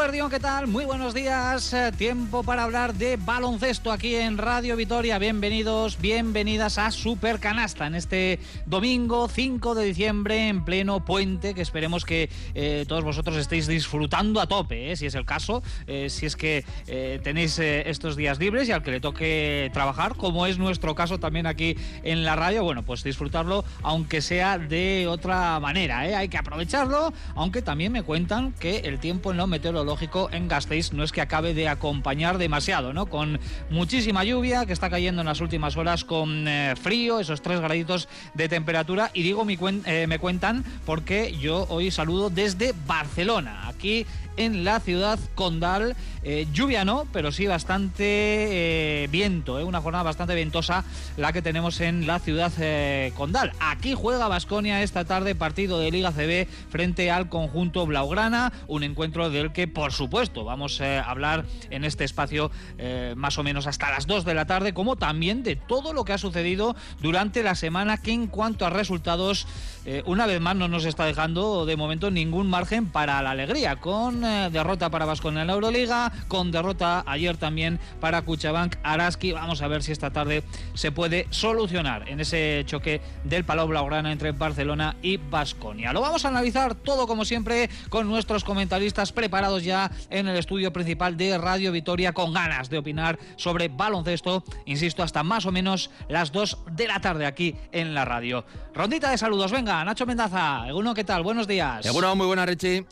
Guardión, ¿qué tal? Muy buenos días. Eh, tiempo para hablar de baloncesto aquí en Radio Vitoria. Bienvenidos, bienvenidas a Super Canasta en este domingo 5 de diciembre en pleno puente que esperemos que eh, todos vosotros estéis disfrutando a tope, eh, si es el caso, si es que tenéis estos días libres y al que le toque trabajar, como es nuestro caso también aquí en la radio, bueno, pues disfrutarlo aunque sea de otra manera. Hay que aprovecharlo, aunque también me cuentan que el tiempo en meteorológico en Gasteiz no es que acabe de acompañar demasiado, ¿no? Con muchísima lluvia que está cayendo en las últimas horas, con eh, frío, esos tres graditos de temperatura. Y digo, eh, me cuentan porque yo hoy saludo desde Barcelona. Aquí en la ciudad condal. Eh, lluvia no, pero sí bastante eh, viento, eh, una jornada bastante ventosa la que tenemos en la ciudad condal. Aquí juega Basconia esta tarde partido de Liga CB frente al conjunto Blaugrana, un encuentro del que por supuesto vamos a hablar en este espacio más o menos hasta las 2 de la tarde, como también de todo lo que ha sucedido durante la semana que en cuanto a resultados, una vez más no nos está dejando de momento ningún margen para la alegría, con derrota para Vasconia en la Euroliga, con derrota ayer también para Cuchabank Araski. Vamos a ver si esta tarde se puede solucionar en ese choque del Palau Blaugrana entre Barcelona y Vasconia. Lo vamos a analizar todo como siempre con nuestros comentaristas preparados ya en el estudio principal de Radio Vitoria con ganas de opinar sobre baloncesto, insisto, hasta más o menos las 2 de la tarde aquí en la radio. Rondita de saludos, venga, Nacho Mendaza, Eguno, ¿qué tal? Buenos días. Eguno, muy buena, Richie.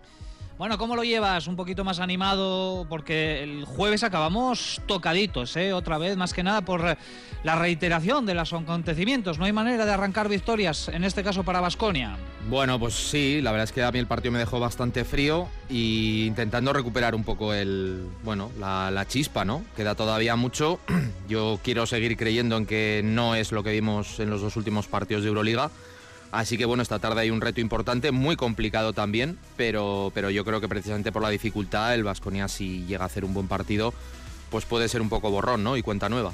Bueno, ¿cómo lo llevas? Un poquito más animado porque el jueves acabamos tocaditos, ¿eh? otra vez, más que nada por la reiteración de los acontecimientos. No hay manera de arrancar victorias, en este caso para Basconia. Bueno, pues sí, la verdad es que a mí el partido me dejó bastante frío y intentando recuperar un poco el, bueno, la, la chispa, ¿no? Queda todavía mucho. Yo quiero seguir creyendo en que no es lo que vimos en los dos últimos partidos de Euroliga Así que bueno, esta tarde hay un reto importante, muy complicado también, pero, pero yo creo que precisamente por la dificultad el Vasconia si llega a hacer un buen partido, pues puede ser un poco borrón, ¿no? Y cuenta nueva.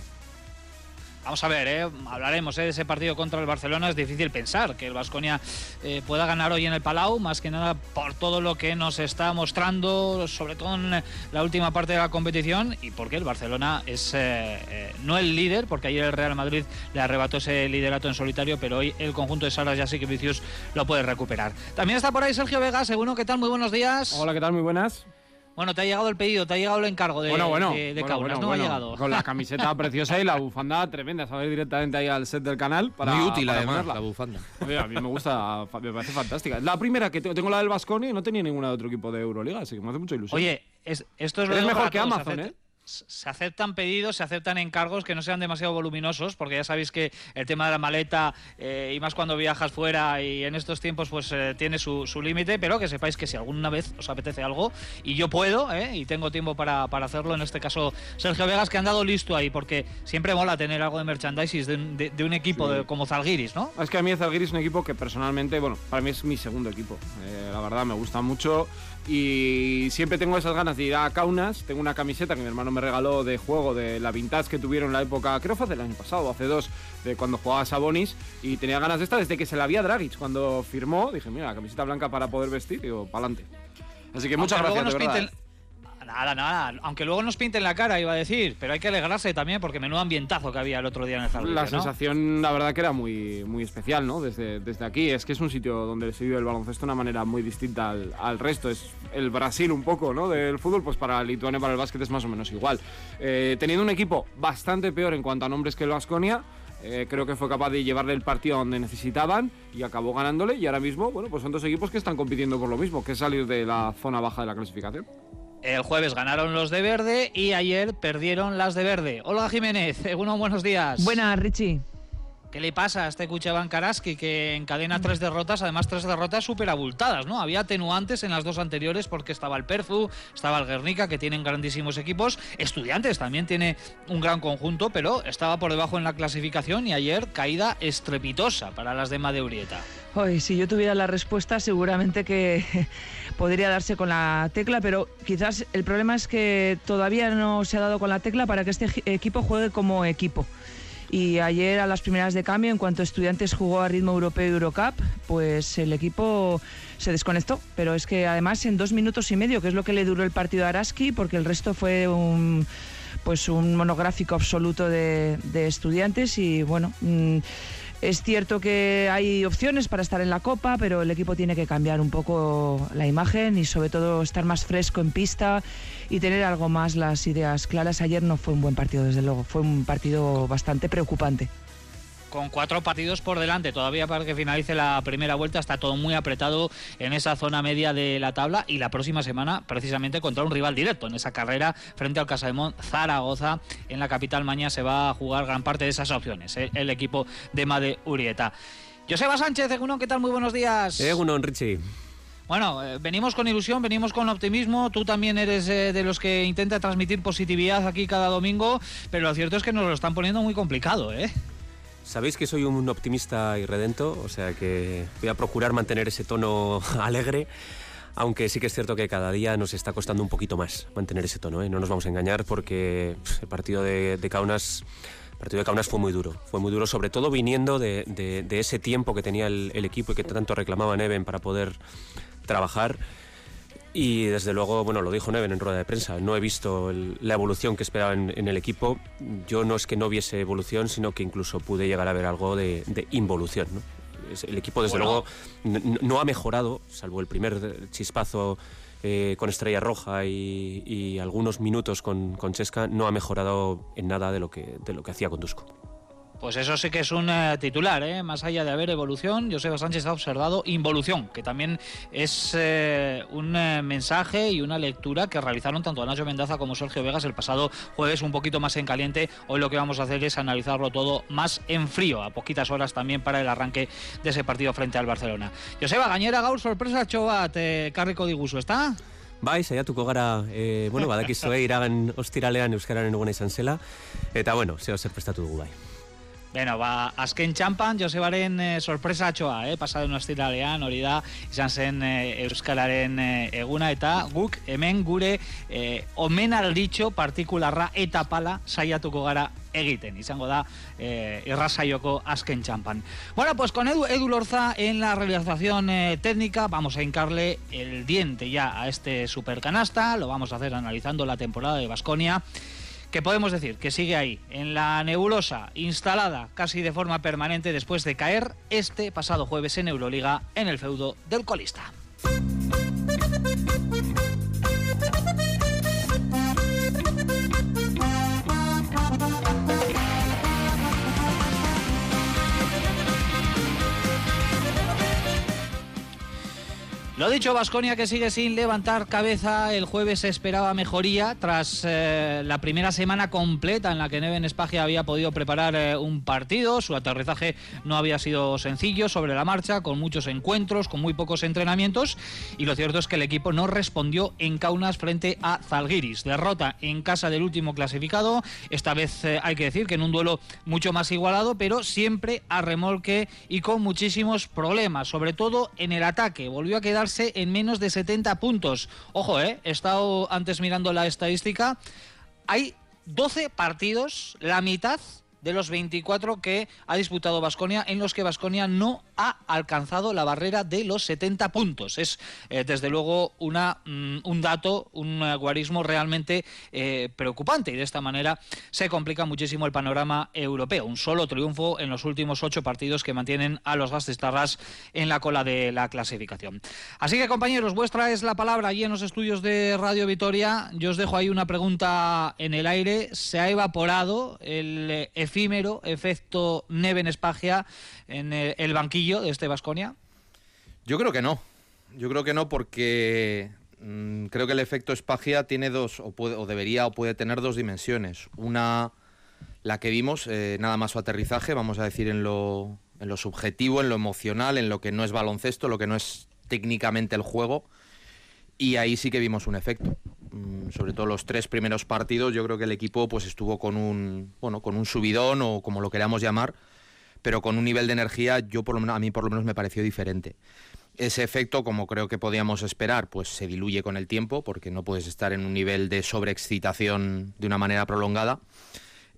Vamos a ver, ¿eh? hablaremos ¿eh? de ese partido contra el Barcelona. Es difícil pensar que el Vasconia eh, pueda ganar hoy en el Palau, más que nada por todo lo que nos está mostrando, sobre todo en la última parte de la competición, y porque el Barcelona es no el líder, porque ayer el Real Madrid le arrebató ese liderato en solitario, pero hoy el conjunto de Salas ya sí que Vicius lo puede recuperar. También está por ahí Sergio Vega, según ¿qué tal? Muy buenos días. Hola, ¿qué tal? Muy buenas. Bueno, te ha llegado el pedido, te ha llegado el encargo de, bueno, bueno, de, ¿no? Ha llegado. Con la camiseta preciosa y la bufanda tremenda. Sabéis directamente ahí al set del canal. Para, Muy útil, además, la bufanda. a mí me gusta, me parece fantástica. La primera que tengo, la del Vasconi y no tenía ninguna de otro equipo de Euroliga, así que me hace mucha ilusión. Oye, esto es lo mejor que Amazon, ¿eh? Se aceptan pedidos, se aceptan encargos que no sean demasiado voluminosos, porque ya sabéis que el tema de la maleta, eh, y más cuando viajas fuera y en estos tiempos, pues eh, tiene su, límite, pero que sepáis que si alguna vez os apetece algo, y yo puedo, eh, y tengo tiempo para, hacerlo, en este caso Sergio Vegas, que han dado listo ahí, porque siempre mola tener algo de merchandising de, un equipo como Zalgiris, ¿no? Es que a mí Zalgiris es un equipo que personalmente, bueno, para mí es mi segundo equipo. la verdad, me gusta mucho y siempre tengo esas ganas de ir a Kaunas. Tengo una camiseta que mi hermano me regaló de juego de la Vintage que tuvieron en la época, creo fue del año pasado, hace dos, de cuando jugaba Sabonis. Y tenía ganas de esta desde que se la había Dragic. Cuando firmó, dije, mira, la camiseta blanca para poder vestir, digo, para adelante. Así que muchas gracias. De verdad. Nada, nada. Aunque luego nos pinten la cara, iba a decir. Pero hay que alegrarse también porque menudo ambientazo que había el otro día en el jardín. La sensación, la verdad, que era muy, muy especial, ¿no? Desde, desde aquí. Es que es un sitio donde se vive el baloncesto de una manera muy distinta al, resto. Es el Brasil un poco, ¿no? Del fútbol, pues para Lituania, para el básquet es más o menos igual. Eh, teniendo un equipo bastante peor en cuanto a nombres que el Vasconia. Eh, creo que fue capaz de llevarle el partido donde necesitaban y acabó ganándole. Y ahora mismo, bueno, pues son dos equipos que están compitiendo por lo mismo, que es salir de la zona baja de la clasificación. El jueves ganaron los de verde y ayer perdieron las de verde. Hola Jiménez, buenos días. Buenas, Richie. ¿Qué le pasa a este Cuchaban Karaski que encadena tres derrotas, además tres derrotas súper abultadas, ¿no? Había atenuantes en las dos anteriores porque estaba el Perfu, estaba el Guernica, que tienen grandísimos equipos. Estudiantes también tiene un gran conjunto, pero estaba por debajo en la clasificación y ayer caída estrepitosa para las de Madeurieta. Hoy, si yo tuviera la respuesta, seguramente que podría darse con la tecla, pero quizás el problema es que todavía no se ha dado con la tecla para que este equipo juegue como equipo Y ayer a las primeras de cambio, en cuanto Estudiantes jugó a ritmo europeo Eurocup, pues el equipo se desconectó. Pero es que además en dos minutos y medio, que es lo que le duró el partido a Araski, porque el resto fue un pues un monográfico absoluto de, estudiantes y bueno mm, es cierto que hay opciones para estar en la Copa, pero el equipo tiene que cambiar un poco la imagen y sobre todo estar más fresco en pista y tener algo más las ideas claras. Ayer no fue un buen partido, desde luego, fue un partido bastante preocupante con cuatro partidos por delante todavía para que finalice la primera vuelta. Está todo muy apretado en esa zona media de la tabla y la próxima semana precisamente contra un rival directo en esa carrera frente al Casademont Zaragoza en la capital mañana se va a jugar gran parte de esas opciones ¿eh? el equipo de Made Urieta. Joseba Sánchez, Egunon, ¿qué tal? Muy buenos días. Egunon, Richie. Bueno, eh, venimos con ilusión, venimos con optimismo. Tú también eres eh, de los que intenta transmitir positividad aquí cada domingo, pero lo cierto es que nos lo están poniendo muy complicado, ¿eh? Sabéis que soy un optimista y redento, o sea que voy a procurar mantener ese tono alegre, aunque sí que es cierto que cada día nos está costando un poquito más mantener ese tono, ¿eh? no nos vamos a engañar porque el partido de, Kaunas... partido de Kaunas fue muy duro, fue muy duro, sobre todo viniendo de, ese tiempo que tenía el, el, equipo y que tanto reclamaba Neven para poder trabajar. Y desde luego, bueno, lo dijo Neven en rueda de prensa, no he visto la evolución que esperaba en, el equipo. Yo no es que no viese evolución, sino que incluso pude llegar a ver algo de, involución. El equipo, desde luego, no, ha mejorado, salvo el primer chispazo eh, con Estrella Roja y, algunos minutos con, con, Chesca, no ha mejorado en nada de lo que, de lo que hacía con Dusko. Pues eso sí que es un titular, ¿eh? más allá de haber evolución, Joseba Sánchez ha observado involución, que también es eh, un eh, mensaje y una lectura que realizaron tanto Nacho Mendaza como Sergio Vegas el pasado jueves un poquito más en caliente. Hoy lo que vamos a hacer es analizarlo todo más en frío, a poquitas horas también para el arranque de ese partido frente al Barcelona. Joseba, gañera gaur sorpresa txobat, eh, karriko diguzu, ¿está? Bai, saiatuko gara, e, bueno, badakizue iragan ostiralean euskararen eguna izan zela, eta bueno, zeo zer prestatu dugu bai. Bueno, ba, azken txampan, Josebaren e, sorpresa atxoa, eh? pasadu nostiralean, hori da, izan zen e, Euskalaren e, eguna, eta guk hemen gure e, omenalditxo partikularra eta pala saiatuko gara egiten, izango da eh, irrasaioko azken txampan. Bueno, pues con Edu, Edu Lorza en la realización eh, técnica vamos a hincarle el diente ya a este supercanasta, lo vamos a hacer analizando la temporada de Basconia que podemos decir que sigue ahí, en la nebulosa, instalada casi de forma permanente después de caer este pasado jueves en Euroliga en el feudo del colista. Lo dicho, Vasconia que sigue sin levantar cabeza. El jueves se esperaba mejoría tras eh, la primera semana completa en la que Neven Espagia había podido preparar eh, un partido. Su aterrizaje no había sido sencillo sobre la marcha, con muchos encuentros, con muy pocos entrenamientos. Y lo cierto es que el equipo no respondió en Kaunas frente a Zalgiris. Derrota en casa del último clasificado. Esta vez eh, hay que decir que en un duelo mucho más igualado, pero siempre a remolque y con muchísimos problemas, sobre todo en el ataque. Volvió a en menos de 70 puntos. Ojo, eh, he estado antes mirando la estadística. Hay 12 partidos, la mitad de los 24 que ha disputado Basconia, en los que Basconia no ha alcanzado la barrera de los 70 puntos. Es eh, desde luego una, mm, un dato, un guarismo realmente eh, preocupante y de esta manera se complica muchísimo el panorama europeo. Un solo triunfo en los últimos ocho partidos que mantienen a los Gastistarras en la cola de la clasificación. Así que compañeros, vuestra es la palabra allí en los estudios de Radio Vitoria. Yo os dejo ahí una pregunta en el aire. ¿Se ha evaporado el eh, efímero efecto Neven Espagia en el banquillo de este Vasconia? Yo creo que no. Yo creo que no porque mm, creo que el efecto Espagia tiene dos, o, puede, o, debería o puede tener dos dimensiones. Una, la que vimos, eh, nada más su aterrizaje, vamos a decir en lo, en lo subjetivo, en lo emocional, en lo que no es baloncesto, lo que no es técnicamente el juego. Y ahí sí que vimos un efecto. Mm, sobre todo los tres primeros partidos, yo creo que el equipo pues estuvo con un, bueno, con un subidón o como lo queramos llamar, pero con un nivel de energía, yo por lo menos, a mí por lo menos me pareció diferente. Ese efecto, como creo que podíamos esperar, pues se diluye con el tiempo, porque no puedes estar en un nivel de sobreexcitación de una manera prolongada.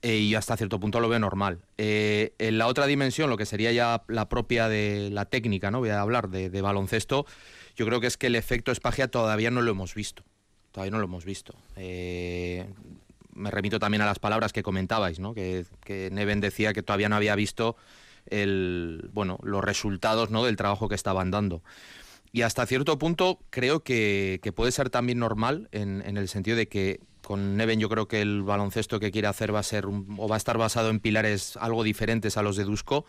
eh, y hasta cierto punto lo veo normal. Eh, en la otra dimensión, lo que sería ya la propia de la técnica, ¿no? Voy a hablar de, baloncesto, yo creo que es que el efecto Espagia todavía no lo hemos visto. Todavía no lo hemos visto. Eh, me remito también a las palabras que comentabais, ¿no? Que, Neven decía que todavía no había visto los resultados del trabajo que estaban dando. Y hasta cierto punto creo que, puede ser también normal en, en el sentido de que con Neven yo creo que el baloncesto que quiere hacer va a ser o va a estar basado en pilares algo diferentes a los de Dusko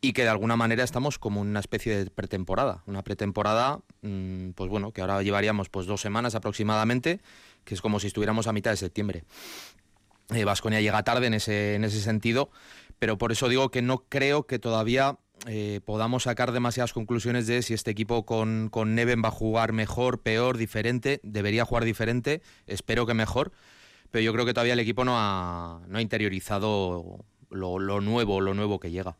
y que de alguna manera estamos como en una especie de pretemporada, una pretemporada, mm, pues bueno, que ahora llevaríamos pues dos semanas aproximadamente, que es como si estuviéramos a mitad de septiembre. Vasconia eh, llega tarde en ese, en ese sentido, pero por eso digo que no creo que todavía eh, podamos sacar demasiadas conclusiones de si este equipo con, Neven va a jugar mejor, peor, diferente. Debería jugar diferente, espero que mejor, pero yo creo que todavía el equipo no ha, interiorizado lo, nuevo, lo nuevo que llega.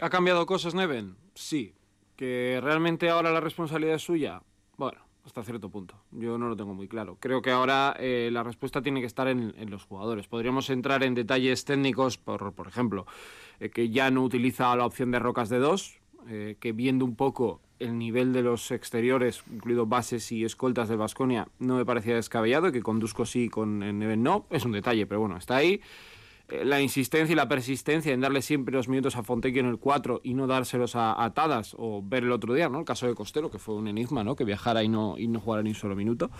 ¿Ha cambiado cosas Neven? Sí. ¿Que realmente ahora la responsabilidad es suya? Bueno, hasta cierto punto. Yo no lo tengo muy claro. Creo que ahora eh, la respuesta tiene que estar en, los jugadores. Podríamos entrar en detalles técnicos, por, ejemplo, eh, que ya no utiliza la opción de rocas de dos, eh, que viendo un poco el nivel de los exteriores, incluido bases y escoltas de Basconia, no me parecía descabellado, que con Dusko sí, con Neven no, es un detalle, pero bueno, está ahí. Eh, la insistencia y la persistencia en darle siempre los minutos a Fontecchio en el 4 y no dárselos a, Atadas o ver el otro día, ¿no? El caso de Costero, que fue un enigma, ¿no? Que viajara y no, y no jugara ni un solo minuto.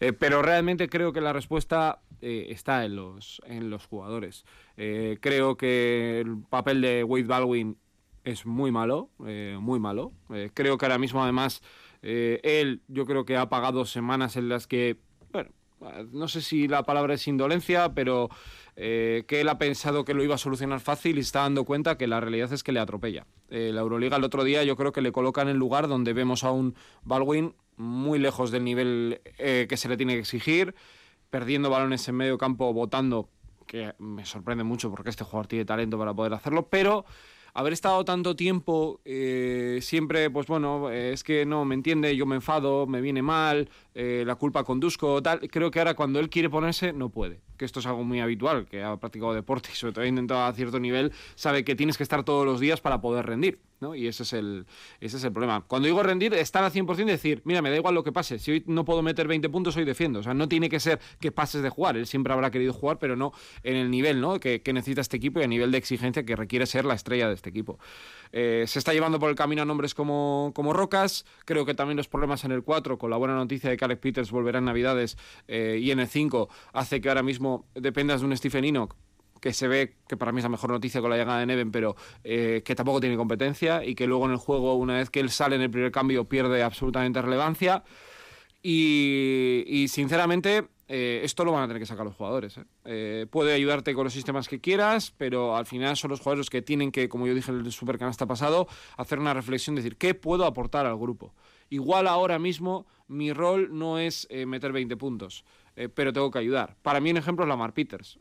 Eh, pero realmente creo que la respuesta eh, está en los, en los jugadores. creo que el papel de Wade Baldwin es muy malo, muy malo. creo que ahora mismo, además, él, yo creo que ha pagado semanas en las que, bueno, no sé si la palabra es indolencia, pero eh, que él ha pensado que lo iba a solucionar fácil y está dando cuenta que la realidad es que le atropella. Eh, la Euroliga el otro día yo creo que le coloca en el lugar donde vemos a un Baldwin muy lejos del nivel eh, que se le tiene que exigir, perdiendo balones en medio campo, votando, que me sorprende mucho porque este jugador tiene talento para poder hacerlo, pero haber estado tanto tiempo siempre, pues bueno, es que no me entiende, yo me enfado, me viene mal, la culpa conduzco, tal. Creo que ahora cuando él quiere ponerse, no puede que esto es algo muy habitual, que ha practicado deporte y sobre todo ha intentado a cierto nivel, sabe que tienes que estar todos los días para poder rendir. ¿no? Y ese es, el, ese es el problema. Cuando digo rendir, estar al 100% y decir, mira, me da igual lo que pase, si hoy no puedo meter 20 puntos, hoy defiendo. O sea, no tiene que ser que pases de jugar, él siempre habrá querido jugar, pero no en el nivel ¿no? que, necesita este equipo y a nivel de exigencia que requiere ser la estrella de este equipo. Eh, se está llevando por el camino a nombres como, como Rocas, creo que también los problemas en el 4, con la buena noticia de que Alex Peters volverá en Navidades eh, y en el 5, hace que ahora mismo dependas de un Stephen Enoch que se ve que para mí es la mejor noticia con la llegada de Neven, pero eh, que tampoco tiene competencia y que luego en el juego, una vez que él sale en el primer cambio, pierde absolutamente relevancia. Y, sinceramente, eh, esto lo van a tener que sacar los jugadores. ¿eh? puede ayudarte con los sistemas que quieras, pero al final son los jugadores que tienen que, como yo dije en el Supercanasta pasado, hacer una reflexión, decir, ¿qué puedo aportar al grupo? Igual ahora mismo mi rol no es meter 20 puntos, pero tengo que ayudar. Para mí un ejemplo es Lamar Peters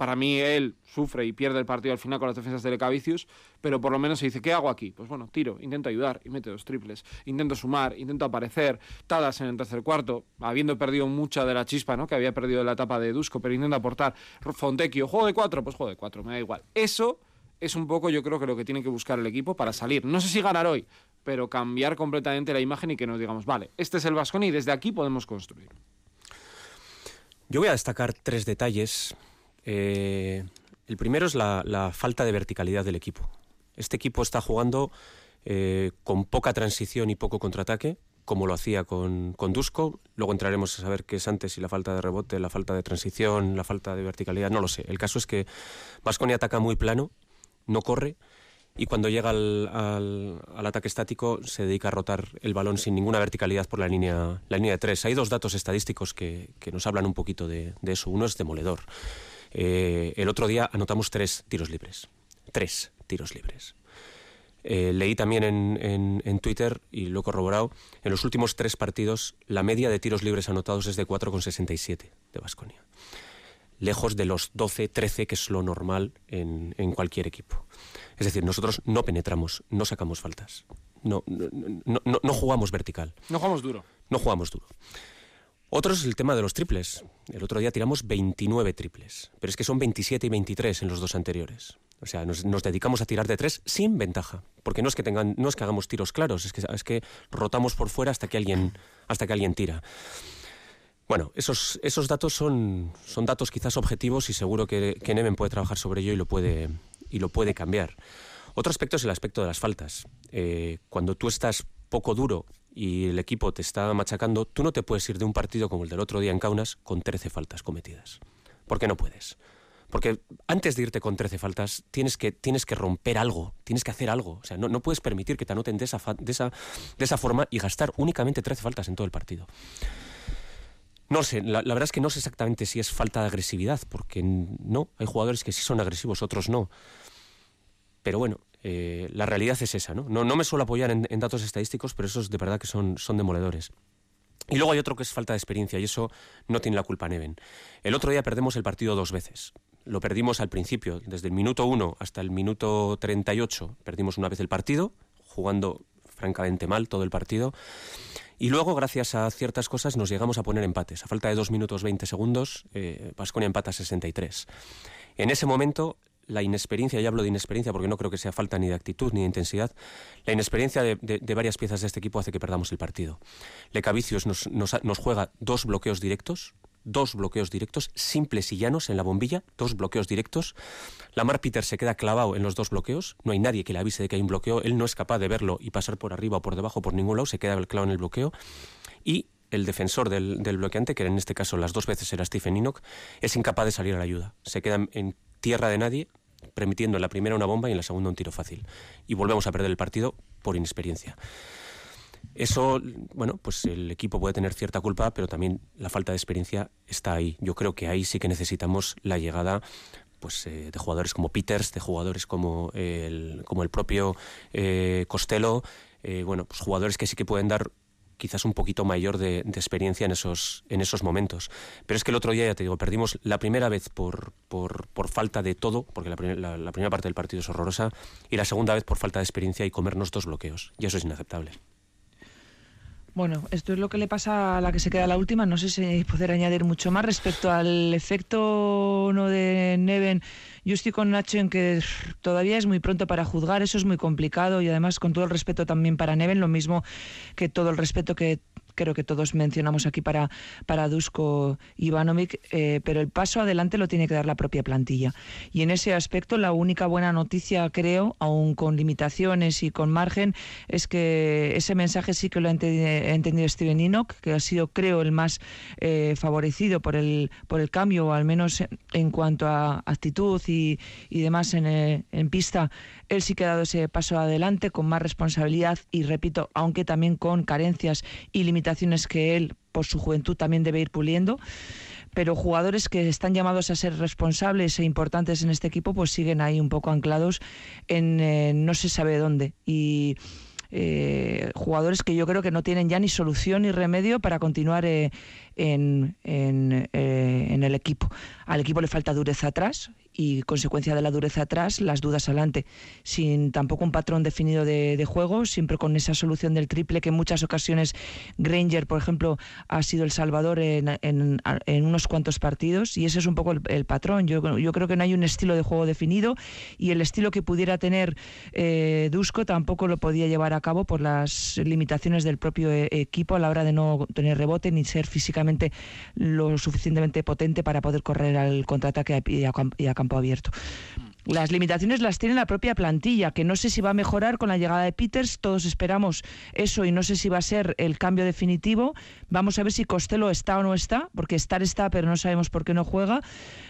para mí él sufre y pierde el partido al final con las defensas de Lecavicius, pero por lo menos se dice, ¿qué hago aquí? Pues bueno, tiro, intento ayudar y mete dos triples, intento sumar, intento aparecer, Tadas en el tercer cuarto, habiendo perdido mucha de la chispa, ¿no? Que había perdido en la etapa de Dusko, pero intento aportar. Fontecchio, juego de cuatro, pues juego de cuatro, me da igual. Eso es un poco, yo creo que lo que tiene que buscar el equipo para salir. No sé si ganar hoy, pero cambiar completamente la imagen y que nos digamos, vale, este es el Vasconi y desde aquí podemos construir. Yo voy a destacar tres detalles eh, el primero es la, falta de verticalidad del equipo. Este equipo está jugando eh, con poca transición y poco contraataque, como lo hacía con, con Dusko. Luego entraremos a saber qué es antes, si la falta de rebote, la falta de transición, la falta de verticalidad, no lo sé. El caso es que Vasconia ataca muy plano, no corre, y cuando llega al, ataque estático se dedica a rotar el balón sin ninguna verticalidad por la línea, la línea de tres. Hay dos datos estadísticos que, nos hablan un poquito de, de eso. Uno es demoledor. Eh, el otro día anotamos tres tiros libres. Tres tiros libres. Eh, leí también en, Twitter, y lo he corroborado, en los últimos tres partidos la media de tiros libres anotados es de 4,67 de Basconia. Lejos de los 12, 13, que es lo normal en, cualquier equipo. Es decir, nosotros no penetramos, no sacamos faltas, no, no, no, no jugamos vertical. No jugamos duro. No jugamos duro. Otro es el tema de los triples. El otro día tiramos 29 triples, pero es que son 27 y 23 en los dos anteriores. O sea, nos, dedicamos a tirar de tres sin ventaja, porque no es que tengan, no es que hagamos tiros claros, es que, es que rotamos por fuera hasta que alguien, hasta que alguien tira. Bueno, esos, esos datos son, son datos quizás objetivos y seguro que, Neven puede trabajar sobre ello y lo puede, y lo puede cambiar. Otro aspecto es el aspecto de las faltas. Eh, cuando tú estás poco duro y el equipo te está machacando, tú no te puedes ir de un partido como el del otro día en Kaunas con 13 faltas cometidas. ¿Por qué no puedes? Porque antes de irte con 13 faltas, tienes que, tienes que romper algo, tienes que hacer algo. O sea, no, no puedes permitir que te anoten de esa, de, esa, de esa forma y gastar únicamente 13 faltas en todo el partido. No sé, la, verdad es que no sé exactamente si es falta de agresividad, porque no, hay jugadores que sí son agresivos, otros no. Pero bueno, eh, la realidad es esa, ¿no? No, me suelo apoyar en, datos estadísticos, pero esos de verdad que son, son demoledores. Y luego hay otro que es falta de experiencia y eso no tiene la culpa Neven. El otro día perdemos el partido dos veces. Lo perdimos al principio, desde el minuto 1 hasta el minuto 38 perdimos una vez el partido, jugando francamente mal todo el partido. Y luego, gracias a ciertas cosas, nos llegamos a poner empates. A falta de 2 minutos 20 segundos, eh, Pasconia empata 63. En ese momento, la inexperiencia, y hablo de inexperiencia porque no creo que sea falta ni de actitud ni de intensidad, la inexperiencia de, varias piezas de este equipo hace que perdamos el partido. Lecavicios nos, nos, juega dos bloqueos directos, dos bloqueos directos, simples y llanos en la bombilla, dos bloqueos directos. Lamar Peter se queda clavado en los dos bloqueos, no hay nadie que le avise de que hay un bloqueo, él no es capaz de verlo y pasar por arriba o por debajo por ningún lado, se queda clavado en el bloqueo. Y el defensor del, del bloqueante, que en este caso las dos veces era Stephen Enoch, es incapaz de salir a la ayuda. Se queda en tierra de nadie, permitiendo en la primera una bomba y en la segunda un tiro fácil. Y volvemos a perder el partido por inexperiencia. Eso, bueno, pues el equipo puede tener cierta culpa, pero también la falta de experiencia está ahí. Yo creo que ahí sí que necesitamos la llegada pues, eh, de jugadores como Peters, de jugadores como el, como el propio eh, Costello, eh, bueno, pues jugadores que sí que pueden dar quizás un poquito mayor de, experiencia en esos, en esos momentos. Pero es que el otro día, ya te digo, perdimos la primera vez por, por, por falta de todo, porque la, la primera parte del partido es horrorosa, y la segunda vez por falta de experiencia y comernos dos bloqueos. Y eso es inaceptable. Bueno, esto es lo que le pasa a la que se queda la última. No sé si poder añadir mucho más respecto al efecto no de Neven. Yo estoy con Nacho en que todavía es muy pronto para juzgar, eso es muy complicado y además con todo el respeto también para Neven, lo mismo que todo el respeto que creo que todos mencionamos aquí para, para Dusko Ivanovic, eh, pero el paso adelante lo tiene que dar la propia plantilla. Y en ese aspecto, la única buena noticia, creo, aún con limitaciones y con margen, es que ese mensaje sí que lo ha entendido, Steven Enoch, que ha sido, creo, el más eh, favorecido por el, por el cambio, o al menos en cuanto a actitud y, y demás en, eh, en pista. Él sí que ha dado ese paso adelante con más responsabilidad y repito, aunque también con carencias y limitaciones que él por su juventud también debe ir puliendo. Pero jugadores que están llamados a ser responsables e importantes en este equipo pues siguen ahí un poco anclados en eh, no se sabe dónde. Y eh, jugadores que yo creo que no tienen ya ni solución ni remedio para continuar en, en, el equipo. Al equipo le falta dureza atrás y consecuencia de la dureza atrás, las dudas adelante, sin tampoco un patrón definido de, juego, siempre con esa solución del triple que en muchas ocasiones Granger, por ejemplo, ha sido el salvador en, en, unos cuantos partidos y ese es un poco el, patrón. Yo, yo, creo que no hay un estilo de juego definido y el estilo que pudiera tener eh, Dusko tampoco lo podía llevar a cabo por las limitaciones del propio eh, equipo a la hora de no tener rebote ni ser físicamente lo suficientemente potente para poder correr al contraataque y a campo abierto. Las limitaciones las tiene la propia plantilla, que no sé si va a mejorar con la llegada de Peters, todos esperamos eso y no sé si va a ser el cambio definitivo. Vamos a ver si Costello está o no está, porque estar está, pero no sabemos por qué no juega.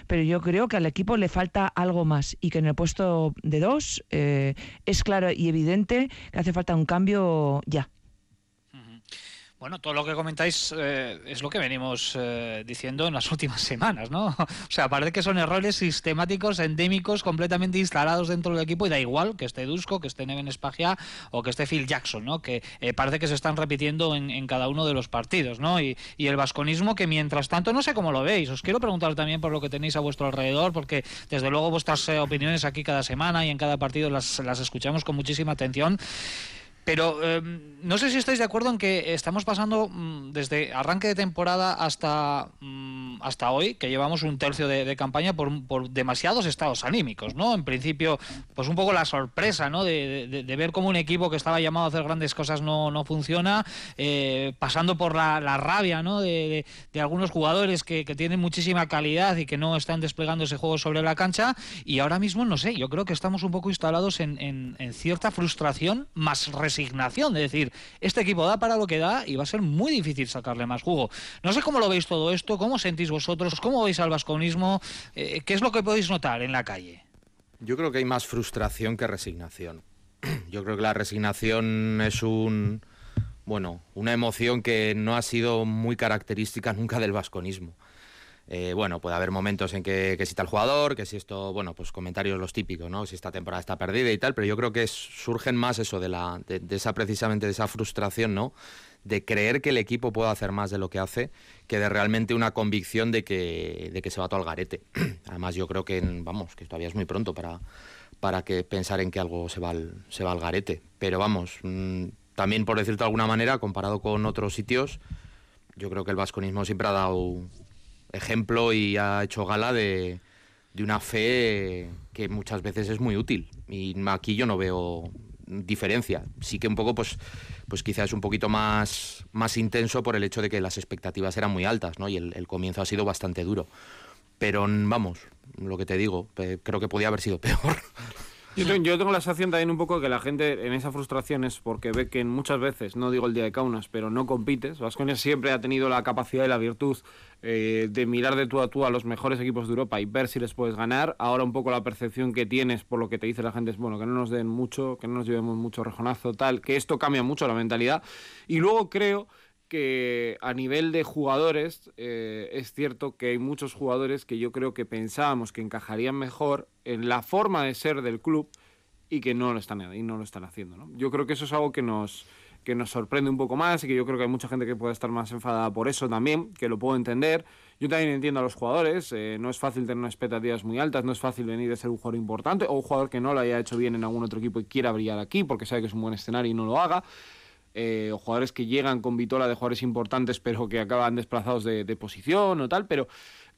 Pero yo creo que al equipo le falta algo más y que en el puesto de dos eh, es claro y evidente que hace falta un cambio ya. Bueno, todo lo que comentáis eh, es lo que venimos eh, diciendo en las últimas semanas, ¿no? O sea, parece que son errores sistemáticos, endémicos, completamente instalados dentro del equipo y da igual que esté Dusko, que esté Neven Espagia o que esté Phil Jackson, ¿no? Que eh, parece que se están repitiendo en, cada uno de los partidos, ¿no? Y, el vasconismo que mientras tanto, no sé cómo lo veis, os quiero preguntar también por lo que tenéis a vuestro alrededor, porque desde luego vuestras opiniones aquí cada semana y en cada partido las, las escuchamos con muchísima atención. Pero em, no sé si estáis de acuerdo en que estamos pasando mm, desde arranque de temporada hasta, mm, hasta hoy, que llevamos un tercio de, campaña por, demasiados estados anímicos, ¿no? En principio, pues un poco la sorpresa, ¿no? De, ver cómo un equipo que estaba llamado a hacer grandes cosas no, no funciona, eh, pasando por la, rabia, ¿no? De, algunos jugadores que, tienen muchísima calidad y que no están desplegando ese juego sobre la cancha. Y ahora mismo, no sé, yo creo que estamos un poco instalados en, en cierta frustración más resignación, de decir, este equipo da para lo que da y va a ser muy difícil sacarle más jugo. No sé cómo lo veis todo esto, cómo sentís vosotros, cómo veis al vasconismo, eh, qué es lo que podéis notar en la calle. Yo creo que hay más frustración que resignación. Yo creo que la resignación es un bueno, una emoción que no ha sido muy característica nunca del vasconismo. Eh, bueno, puede haber momentos en que, que si el jugador, que si esto, bueno, pues comentarios los típicos, ¿no? Si esta temporada está perdida y tal, pero yo creo que surgen más eso de la, de, esa precisamente de esa frustración, ¿no? De creer que el equipo puede hacer más de lo que hace, que de realmente una convicción de que, de que se va todo al garete. Además, yo creo que, vamos, que todavía es muy pronto para, para que pensar en que algo se va al, se va al garete. Pero vamos, mm, también por decirlo de alguna manera, comparado con otros sitios, yo creo que el vasconismo siempre ha dado ejemplo y ha hecho gala de, una fe que muchas veces es muy útil. Y aquí yo no veo diferencia. Sí que un poco, pues, pues quizás un poquito más, más intenso por el hecho de que las expectativas eran muy altas, ¿no? Y el, comienzo ha sido bastante duro. Pero vamos, lo que te digo, creo que podía haber sido peor. Yo tengo, la sensación también un poco que la gente en esa frustración es porque ve que muchas veces, no digo el día de Kaunas, pero no compites. Vasconia siempre ha tenido la capacidad y la virtud eh, de mirar de tú a tú a los mejores equipos de Europa y ver si les puedes ganar. Ahora un poco la percepción que tienes por lo que te dice la gente es, bueno, que no nos den mucho, que no nos llevemos mucho rejonazo, tal, que esto cambia mucho la mentalidad. Y luego creo que a nivel de jugadores eh, es cierto que hay muchos jugadores que yo creo que pensábamos que encajarían mejor en la forma de ser del club y que no lo están y no lo están haciendo ¿no? yo creo que eso es algo que nos que nos sorprende un poco más y que yo creo que hay mucha gente que puede estar más enfadada por eso también que lo puedo entender yo también entiendo a los jugadores eh, no es fácil tener unas expectativas muy altas no es fácil venir de ser un jugador importante o un jugador que no lo haya hecho bien en algún otro equipo y quiera brillar aquí porque sabe que es un buen escenario y no lo haga eh, jugadores que llegan con vitola de jugadores importantes pero que acaban desplazados de, posición o tal, pero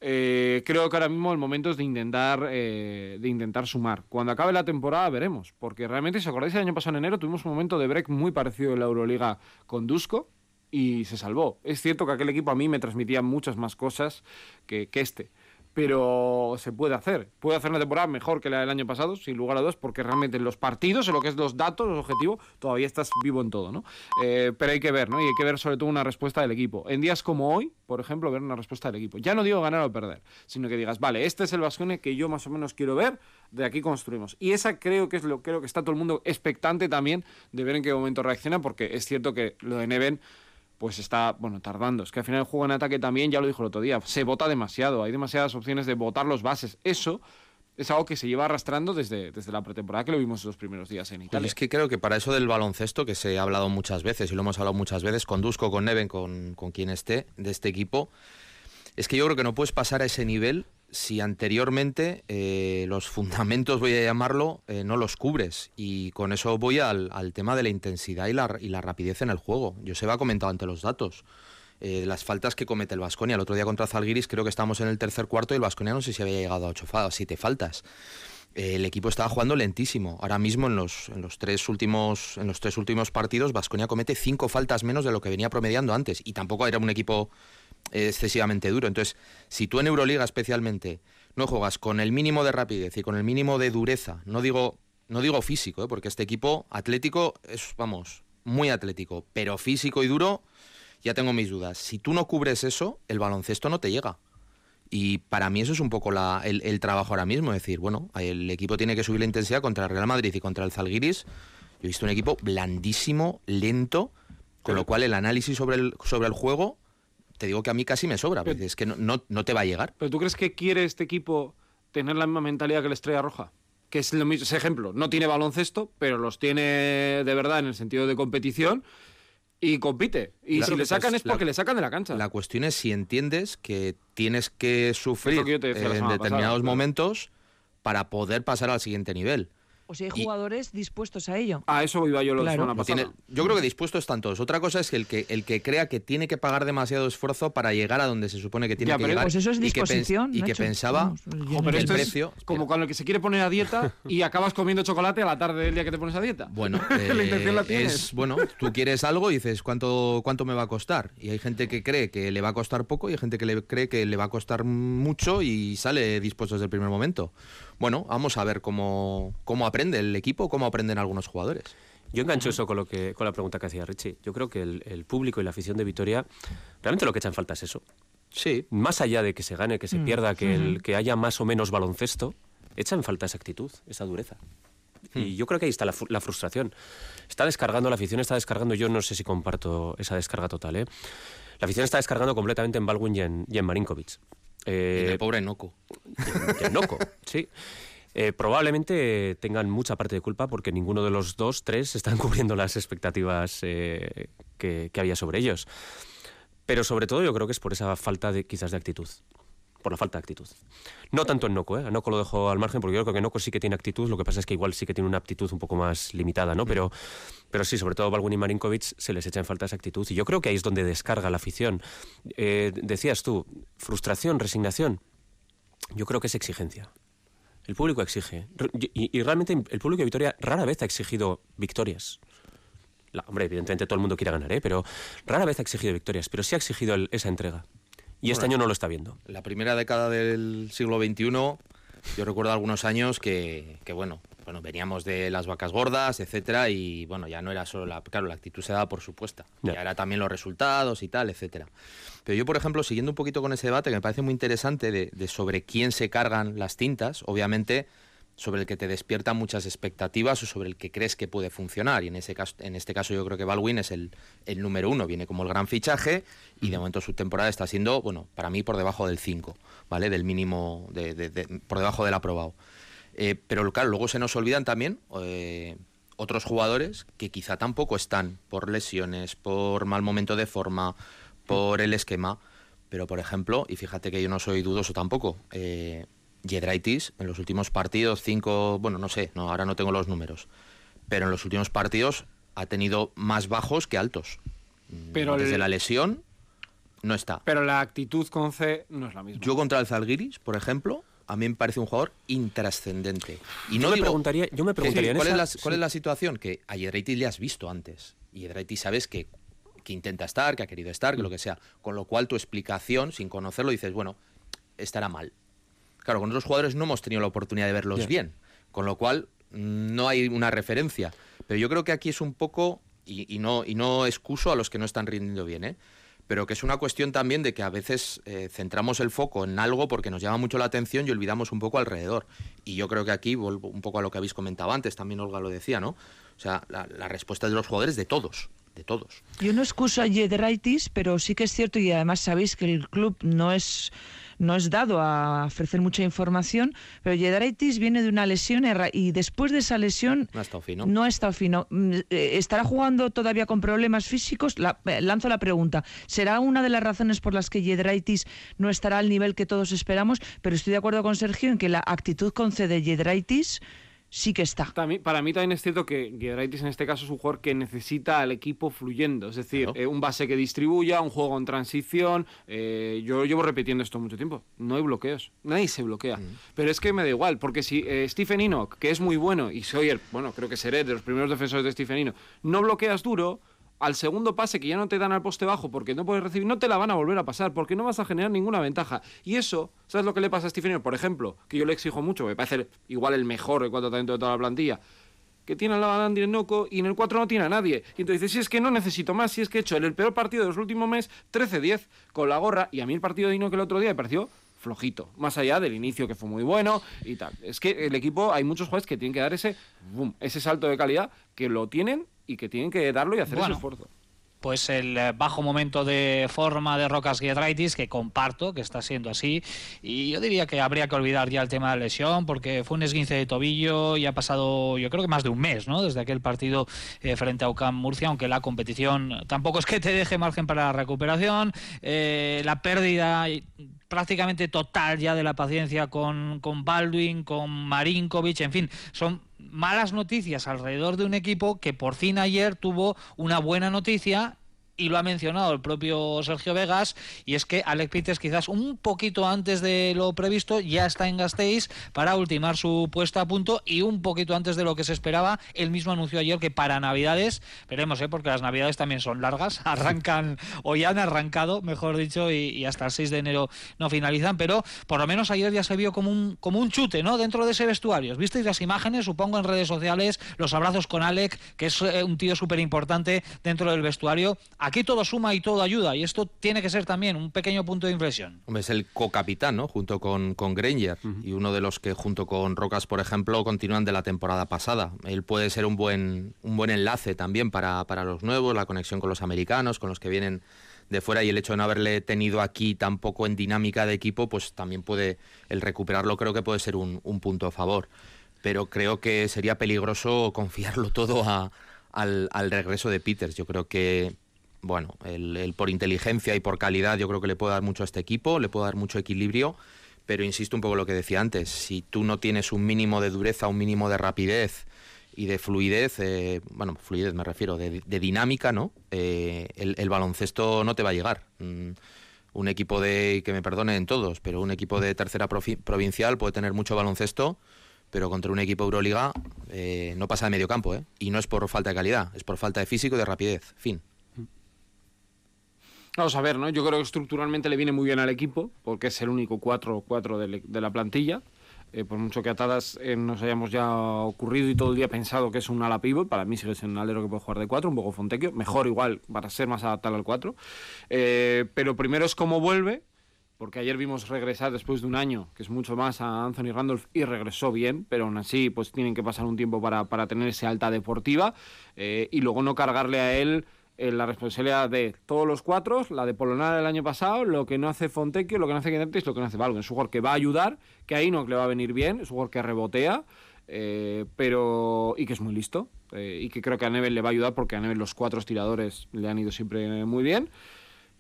eh, creo que ahora mismo el momento es de intentar, eh, de intentar sumar. Cuando acabe la temporada veremos, porque realmente, si os acordáis, el año pasado en enero tuvimos un momento de break muy parecido en la Euroliga con Dusko y se salvó. Es cierto que aquel equipo a mí me transmitía muchas más cosas que, que este pero se puede hacer. Puede hacer una temporada mejor que la del año pasado, sin lugar a dudas, porque realmente en los partidos, en lo que es los datos, los objetivos, todavía estás vivo en todo, ¿no? Eh, pero hay que ver, ¿no? Y hay que ver sobre todo una respuesta del equipo. En días como hoy, por ejemplo, ver una respuesta del equipo. Ya no digo ganar o perder, sino que digas, vale, este es el Vascone que yo más o menos quiero ver, de aquí construimos. Y esa creo que es lo creo que está todo el mundo expectante también de ver en qué momento reacciona, porque es cierto que lo de Neven pues está, bueno, tardando. Es que al final el juego en ataque también, ya lo dijo el otro día, se vota demasiado, hay demasiadas opciones de votar los bases. Eso es algo que se lleva arrastrando desde, desde la pretemporada que lo vimos los primeros días en Italia. es que creo que para eso del baloncesto, que se ha hablado muchas veces y lo hemos hablado muchas veces, con Dusko, con Neven, con, con quien esté de este equipo, es que yo creo que no puedes pasar a ese nivel si anteriormente eh, los fundamentos, voy a llamarlo, eh, no los cubres. Y con eso voy al, tema de la intensidad y la, y la, rapidez en el juego. Yo se va comentado ante los datos. Eh, las faltas que comete el Vasconia. El otro día contra Zalgiris creo que estamos en el tercer cuarto y el Vasconia no sé si había llegado a ocho siete faltas. el equipo estaba jugando lentísimo. Ahora mismo en los, en los tres últimos en los tres últimos partidos Vasconia comete cinco faltas menos de lo que venía promediando antes y tampoco era un equipo excesivamente duro. Entonces, si tú en Euroliga especialmente no juegas con el mínimo de rapidez y con el mínimo de dureza, no digo, no digo físico, ¿eh? porque este equipo atlético es, vamos, muy atlético, pero físico y duro, ya tengo mis dudas. Si tú no cubres eso, el baloncesto no te llega. Y para mí eso es un poco la, el, trabajo ahora mismo, es decir, bueno, el equipo tiene que subir la intensidad contra el Real Madrid y contra el Zalgiris. Yo he visto un equipo blandísimo, lento, con lo cual el análisis sobre el, sobre el juego te digo que a mí casi me sobra, es que no, no, te va a llegar. ¿Pero tú crees que quiere este equipo tener la misma mentalidad que la Estrella Roja? Que es lo mismo, ese ejemplo, no tiene baloncesto, pero los tiene de verdad en el sentido de competición y compite. Y si le sacan es porque le sacan de la cancha. La cuestión es si entiendes que tienes que sufrir en determinados momentos para poder pasar al siguiente nivel. O si hay jugadores dispuestos a ello. A eso iba yo lo Claro. semana Lo tiene- pasada. yo creo que dispuestos están todos. Otra cosa es que el que el que crea que tiene que pagar demasiado esfuerzo para llegar a donde se supone que tiene Ya, que pero llegar. Pues eso es y que pens- disposición. Y que, pensaba. Vamos, yo Jo, no pero el esto es precio- como cuando el que se quiere poner a dieta y acabas comiendo chocolate a la tarde del día que te pones a dieta. Bueno, La intención la eh, tienes. es bueno, tú quieres algo y dices cuánto cuánto me va a costar y hay gente que cree que le va a costar poco y hay gente que le cree que le va a costar mucho y sale dispuesto desde el primer momento. Bueno, vamos a ver cómo cómo aprende el equipo, cómo aprenden algunos jugadores. Yo engancho eso con, lo que, con la pregunta que hacía Richie. Yo creo que el, el público y la afición de Vitoria, realmente lo que echan falta es eso. Sí, Más allá de que se gane, que se pierda, que, el, que haya más o menos baloncesto, echan falta esa actitud, esa dureza. Y yo creo que ahí está la frustración. Está descargando, la afición está descargando, yo no sé si comparto esa descarga total, ¿eh? La afición está descargando completamente en Baldwin y en, y en Marinkovic. Eh, y pobre Noco. en Noco, sí. Eh, probablemente tengan mucha parte de culpa porque ninguno de los dos, tres, están cubriendo las expectativas eh, que, que había sobre ellos. Pero sobre todo yo creo que es por esa falta de quizás de actitud. Por la falta de actitud. No tanto en Noco, ¿eh? A Noco lo dejo al margen porque yo creo que Noco sí que tiene actitud, lo que pasa es que igual sí que tiene una aptitud un poco más limitada, ¿no? Pero, pero sí, sobre todo Balgun y Marinkovic se les echa en falta esa actitud y yo creo que ahí es donde descarga la afición. Eh, decías tú, frustración, resignación. Yo creo que es exigencia. El público exige. Y, y realmente el público de Vitoria rara vez ha exigido victorias. La- hombre, evidentemente todo el mundo quiere ganar, ¿eh? pero rara vez ha exigido victorias, pero sí ha exigido el- esa entrega. Y este año no lo está viendo. La primera década del siglo XXI, yo recuerdo algunos años que, que, bueno, bueno, veníamos de las vacas gordas, etcétera, y bueno, ya no era solo la, claro, la actitud se daba por supuesta, Ya. ya era también los resultados y tal, etcétera. Pero yo, por ejemplo, siguiendo un poquito con ese debate que me parece muy interesante de, de sobre quién se cargan las tintas, obviamente sobre el que te despierta muchas expectativas o sobre el que crees que puede funcionar. Y en, ese caso, en este caso yo creo que Baldwin es el, el número uno, viene como el gran fichaje y de momento su temporada está siendo, bueno, para mí por debajo del 5, ¿vale? Del mínimo, de, de- de- por debajo del aprobado. Eh, pero claro, luego se nos olvidan también eh, otros jugadores que quizá tampoco están por lesiones, por mal momento de forma, por el esquema. Pero por ejemplo, y fíjate que yo no soy dudoso tampoco, eh, Giedraitis en los últimos partidos, cinco, bueno, no sé, no, ahora no tengo los números, pero en los últimos partidos ha tenido más bajos que altos. Mm, Pero Desde el- la lesión no está. Pero la actitud con C no es la misma. Yo contra el Zalgiris, por ejemplo, a mí me parece un jugador intrascendente. Y Yo no me digo- preguntaría- yo me Sí, preguntaría en ¿cuál, esa- es la, cuál sí. es la situación? Que a Yedraitis le has visto antes. Y Yedraitis sabes que, que intenta estar, que ha querido estar, Mm. que lo que sea. Con lo cual tu explicación, sin conocerlo, dices, bueno, estará mal. Claro, con otros jugadores no hemos tenido la oportunidad de verlos bien. Con lo cual mm, no hay una referencia. Pero yo creo que aquí es un poco, y, y no, y no excuso a los que no están rindiendo bien, ¿eh? pero que es una cuestión también de que a veces eh, centramos el foco en algo porque nos llama mucho la atención y olvidamos un poco alrededor. Y yo creo que aquí vuelvo un poco a lo que habéis comentado antes, también Olga lo decía, ¿no? O sea, la, la respuesta de los jugadores de todos, de todos. Yo no excuso a Yedraitis, pero sí que es cierto y además sabéis que el club no es no es dado a ofrecer mucha información, pero Yedraitis viene de una lesión y después de esa lesión No ha estado fino. no ha estado fino. ¿Estará jugando todavía con problemas físicos? La- eh, lanzo la pregunta. ¿Será una de las razones por las que Yedraitis no estará al nivel que todos esperamos? Pero estoy de acuerdo con Sergio en que la actitud con C de Yedraitis sí que está. También- para mí también es cierto que Giedraitis en este caso es un jugador que necesita al equipo fluyendo, es decir, Claro. eh, un base que distribuya, un juego en transición. eh, yo llevo repitiendo esto mucho tiempo. No hay bloqueos, nadie se bloquea. Pero es que me da igual, porque si eh, Stephen Enoch, que es muy bueno, y soy el, bueno, creo que seré de los primeros defensores de Stephen Enoch, no bloqueas duro. Al segundo pase que ya no te dan al poste bajo porque no puedes recibir, no te la van a volver a pasar porque no vas a generar ninguna ventaja. Y eso, ¿sabes lo que le pasa a Stephen? Por ejemplo, que yo le exijo mucho, me parece igual el mejor en cuanto a talento de toda la plantilla que tiene al lado a Andy Noco y en el 4 no tiene a nadie. Y entonces dices, si es que no necesito más, si es que he hecho en el peor partido de los últimos meses 13-10 con la gorra y a mí el partido de Inoco el otro día me pareció flojito, más allá del inicio que fue muy bueno y tal. Es que el equipo, hay muchos jugadores que tienen que dar ese, boom, ese salto de calidad que lo tienen y que tienen que darlo y hacer Bueno. ese esfuerzo. pues el eh, bajo momento de forma de Rocas Giedraitis, que comparto, que está siendo así. Y yo diría que habría que olvidar ya el tema de la lesión, porque fue un esguince de tobillo y ha pasado, yo creo que más de un mes, ¿no? Desde aquel partido eh, frente a UCAM Murcia, aunque la competición tampoco es que te deje margen para la recuperación. Eh, la pérdida prácticamente total ya de la paciencia con, con Baldwin, con Marinkovic, en fin, son malas noticias alrededor de un equipo que por fin ayer tuvo una buena noticia y lo ha mencionado el propio Sergio Vegas, y es que Alex Peters quizás un poquito antes de lo previsto ya está en Gasteiz para ultimar su puesta a punto y un poquito antes de lo que se esperaba, él mismo anunció ayer que para Navidades, veremos, ¿eh? porque las Navidades también son largas, arrancan o ya han arrancado, mejor dicho, y, hasta el 6 de enero no finalizan, pero por lo menos ayer ya se vio como un, como un chute, ¿no? Dentro de ese vestuario. ¿Visteis las imágenes, supongo, en redes sociales, los abrazos con Alex, que es eh, un tío súper importante dentro del vestuario? Aquí todo suma y todo ayuda, y esto tiene que ser también un pequeño punto de inflexión. Es el co-capitán, ¿no? Junto con, con Granger, y uno de los que junto con Rocas, por ejemplo, continúan de la temporada pasada. Él puede ser un buen, un buen enlace también para, para los nuevos, la conexión con los americanos, con los que vienen de fuera y el hecho de no haberle tenido aquí tampoco en dinámica de equipo, pues también puede, el recuperarlo creo que puede ser un, un punto a favor. Pero creo que sería peligroso confiarlo todo a, al, al, regreso de Peters. Yo creo que bueno, el, por inteligencia y por calidad yo creo que le puede dar mucho a este equipo, le puede dar mucho equilibrio, pero insisto un poco lo que decía antes, si tú no tienes un mínimo de dureza, un mínimo de rapidez y de fluidez, eh, bueno, fluidez me refiero, de, dinámica, ¿no? Eh, el, baloncesto no te va a llegar. Mm, un equipo de, que me perdonen todos, pero un equipo de tercera provincial puede tener mucho baloncesto, pero contra un equipo Euroliga eh, no pasa de medio campo, ¿eh? Y no es por falta de calidad, es por falta de físico y de rapidez. Fin. Vamos a ver, ¿no? Yo creo que estructuralmente le viene muy bien al equipo, porque es el único 4-4 de, la plantilla. Eh, por mucho que atadas eh, nos hayamos ya ocurrido y todo el día pensado que es un ala pivot, para mí sigue siendo un alero que puede jugar de 4, un poco Fontequio, mejor igual para ser más adaptado al 4. Eh, pero primero es cómo vuelve, porque ayer vimos regresar después de un año, que es mucho más a Anthony Randolph, y regresó bien, pero aún así pues tienen que pasar un tiempo para, para tener esa alta deportiva y luego no cargarle a él la responsabilidad de todos los cuatro, la de Polonar el año pasado, lo que no hace Fontecchio, lo que no hace Guedentis, lo que no hace Valgo. Es un jugador que va a ayudar, que ahí no le va a venir bien, es un jugador que rebotea, eh, pero y que es muy listo. Eh, y que creo que a Neves le va a ayudar porque a Neves los cuatro tiradores le han ido siempre muy bien.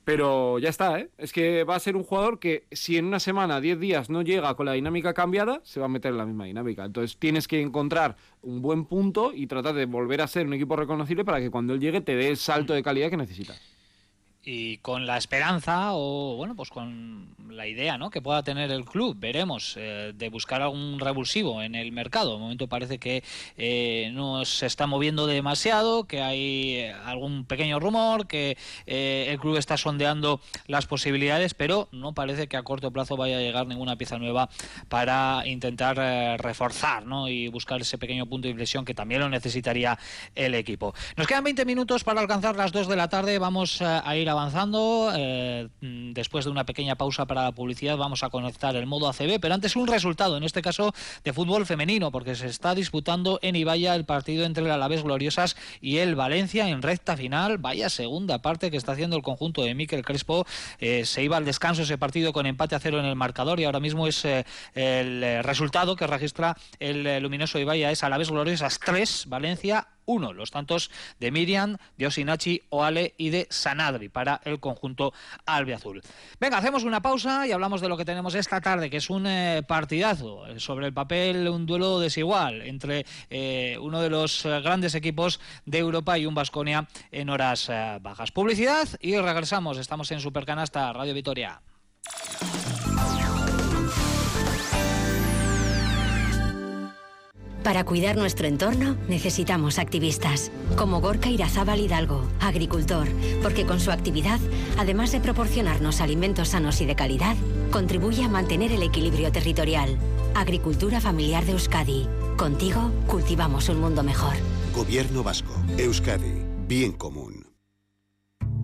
Pero ya está, ¿eh? Es que va a ser un jugador que si en una semana, 10 días no llega con la dinámica cambiada, se va a meter en la misma dinámica. Entonces tienes que encontrar un buen punto y tratar de volver a ser un equipo reconocible para que cuando él llegue te dé el salto de calidad que necesitas y con la esperanza o bueno pues con la idea ¿no? que pueda tener el club veremos eh, de buscar algún revulsivo en el mercado de momento parece que eh, no se está moviendo demasiado que hay eh, algún pequeño rumor que el club está sondeando las posibilidades pero no parece que a corto plazo vaya a llegar ninguna pieza nueva para intentar reforzar ¿no? y buscar ese pequeño punto de inflexión que también lo necesitaría el equipo nos quedan 20 minutos para alcanzar las 2 de la tarde vamos a ir avanzando. Eh, después de una pequeña pausa para la publicidad vamos a conectar el modo ACB, pero antes un resultado, en este caso de fútbol femenino, porque se está disputando en Ibaya el partido entre el Alavés Gloriosas y el Valencia en recta final. Vaya segunda parte que está haciendo el conjunto de Miquel Crespo. Eh, se iba al descanso ese partido con empate a cero en el marcador y ahora mismo es eh, el resultado que registra el luminoso Ibaya es Alavés Gloriosas 3, Valencia uno, los tantos de Miriam, de Osinachi, Oale y de Sanadri para el conjunto albiazul. Venga, hacemos una pausa y hablamos de lo que tenemos esta tarde, que es un eh, partidazo. Eh, sobre el papel, un duelo desigual entre eh, uno de los grandes equipos de Europa y un Vasconia en horas bajas. Publicidad y regresamos. Estamos en Supercanasta, Radio Vitoria. Para cuidar nuestro entorno necesitamos activistas, como Gorka Irazábal Hidalgo, agricultor, porque con su actividad, además de proporcionarnos alimentos sanos y de calidad, contribuye a mantener el equilibrio territorial. Agricultura familiar de Euskadi. Contigo cultivamos un mundo mejor. Gobierno Vasco. Euskadi. Bien común.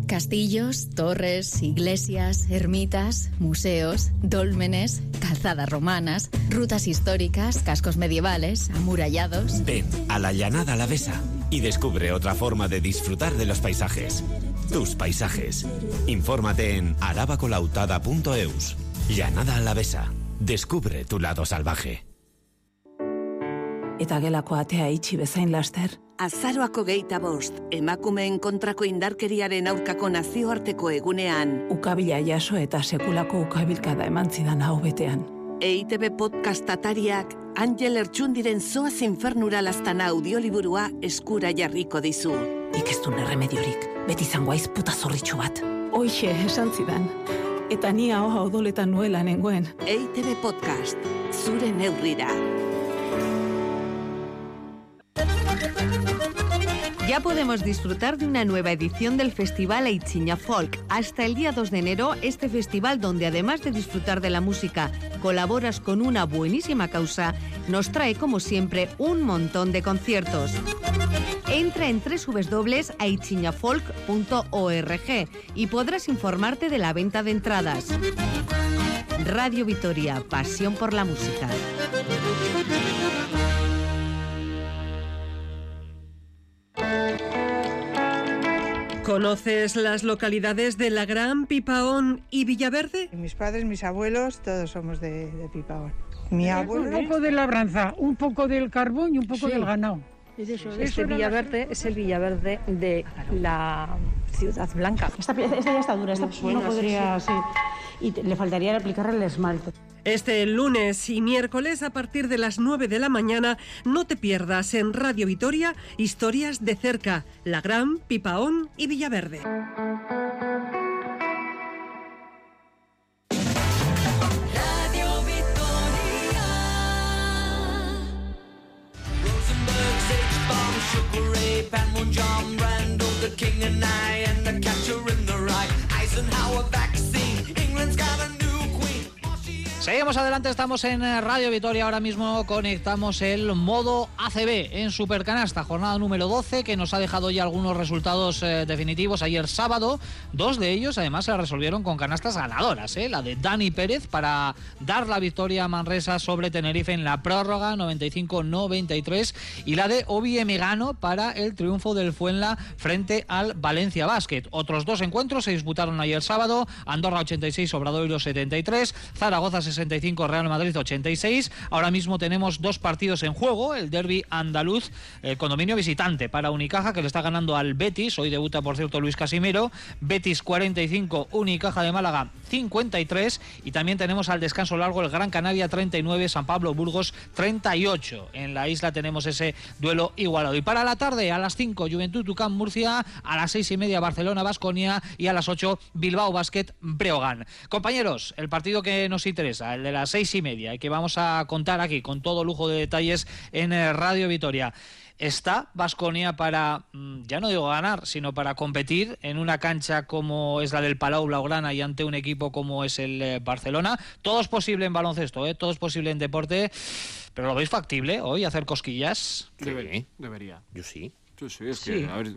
Castillos, torres, iglesias, ermitas, museos, dólmenes, calzadas romanas, rutas históricas, cascos medievales, amurallados. Ven a la Llanada Alavesa y descubre otra forma de disfrutar de los paisajes. Tus paisajes. Infórmate en arabacolautada.eus. Llanada Alavesa. Descubre tu lado salvaje. Eta gelako atea itxi bezain laster, Azaroako geita bost, emakumeen kontrako indarkeriaren aurkako nazioarteko egunean. Ukabila jaso eta sekulako ukabilkada eman zidan hau betean. EITB podcast atariak Angel Ertxundiren Zoaz Infernura lastana audioliburua eskura jarriko dizu. Ikestun erremediorik, beti izango aiz puta zorritxu bat. Hoxe, esan zidan. Eta ni ahoa odoletan nuela nengoen. EITB Podcast, zure neurrira. Ya podemos disfrutar de una nueva edición del Festival Aichiña Folk. Hasta el día 2 de enero, este festival donde además de disfrutar de la música, colaboras con una buenísima causa, nos trae como siempre un montón de conciertos. Entra en www.aichiñafolk.org y podrás informarte de la venta de entradas. Radio Vitoria, pasión por la música. ¿Conoces las localidades de La Gran, Pipaón y Villaverde? Mis padres, mis abuelos, todos somos de, de Pipaón. Mi abuelo... Un poco de labranza, un poco del carbón y un poco Sí. del ganado. Este Villaverde es el Villaverde de la Ciudad Blanca. Esta, ya está dura, esta no podría, sí, sí. Y te- le faltaría aplicar el esmalte. Este lunes y miércoles a partir de las 9 de la mañana no te pierdas en Radio Vitoria historias de cerca, La Gran, Pipaón y Villaverde. King Seguimos adelante, estamos en eh, Radio Vitoria. Ahora mismo conectamos el modo ACB en Supercanasta, jornada número 12, que nos ha dejado ya algunos resultados eh, definitivos. Ayer sábado, dos de ellos además se resolvieron con canastas ganadoras. ¿eh? La de Dani Pérez para dar la victoria a Manresa sobre Tenerife en la prórroga 95-93 y la de Obi Emigano para el triunfo del Fuenla frente al Valencia Basket. Otros dos encuentros se disputaron ayer sábado. Andorra 86, Obradoiro 73, Zaragoza 65, Real Madrid 86. Ahora mismo tenemos dos partidos en juego. El derby andaluz, el condominio visitante para Unicaja que le está ganando al Betis. Hoy debuta, por cierto, Luis Casimiro. Betis 45, Unicaja de Málaga 53. Y también tenemos al descanso largo el Gran Canaria 39, San Pablo Burgos 38. En la isla tenemos ese duelo igualado. Y para la tarde, a las 5, Juventud Tucán Murcia, a las 6 y media Barcelona Basconia y a las 8 Bilbao Basket Breogán. Compañeros, el partido que nos interesa, el de las 6 y media, y que vamos a contar aquí con todo lujo de detalles en eh, Radio Vitoria. ¿Está Basconia para, mm, ya no digo ganar, sino para competir en una cancha como es la del Palau Blaugrana y ante un equipo como es el eh, Barcelona? Todo es posible en baloncesto, ¿eh? todo es posible en deporte, pero ¿lo veis factible hoy hacer cosquillas? Debería. Debería. Yo sí. Sí, sí, es Sí. que. A ver,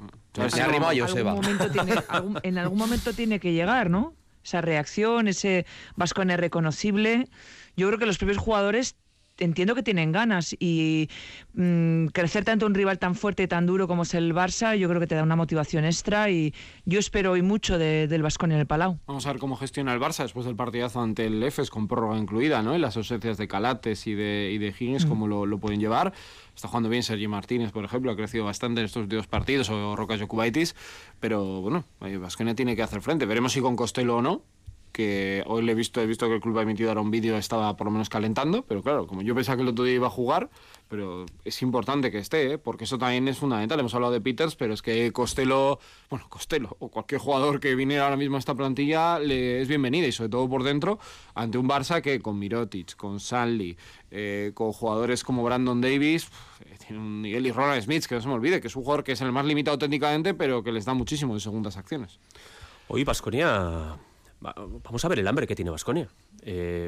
en algún momento tiene que llegar, ¿no? Esa reacción, ese Vasconia reconocible. Yo creo que los propios jugadores entiendo que tienen ganas y mm, crecer tanto un rival tan fuerte y tan duro como es el Barça, yo creo que te da una motivación extra y yo espero hoy mucho de- del Vasconia en el Palau. Vamos a ver cómo gestiona el Barça después del partidazo ante el EFES con prórroga incluida, ¿no? Y las ausencias de Calates y de, y de Higgins, cómo lo, lo pueden llevar. Está jugando bien Sergi Martínez, por ejemplo, ha crecido bastante en estos últimos partidos, o Rocas Jokubaitis, pero bueno, Vasconia tiene que hacer frente. Veremos si con Costello o no, que hoy le he visto, he visto que el club ha emitido ahora un vídeo, estaba por lo menos calentando, pero claro, como yo pensaba que el otro día iba a jugar, pero es importante que esté, ¿eh? porque eso también es fundamental. Hemos hablado de Peters, pero es que Costello, bueno, Costello o cualquier jugador que viniera ahora mismo a esta plantilla le es bienvenida y sobre todo por dentro ante un Barça que con Mirotic, con Sanli, eh, con jugadores como Brandon Davis, eh, tiene un nivel y Ronald Smith, que no se me olvide, que es un jugador que es el más limitado técnicamente, pero que les da muchísimo de segundas acciones. Hoy Vasconia. Vamos a ver el hambre que tiene Vasconia.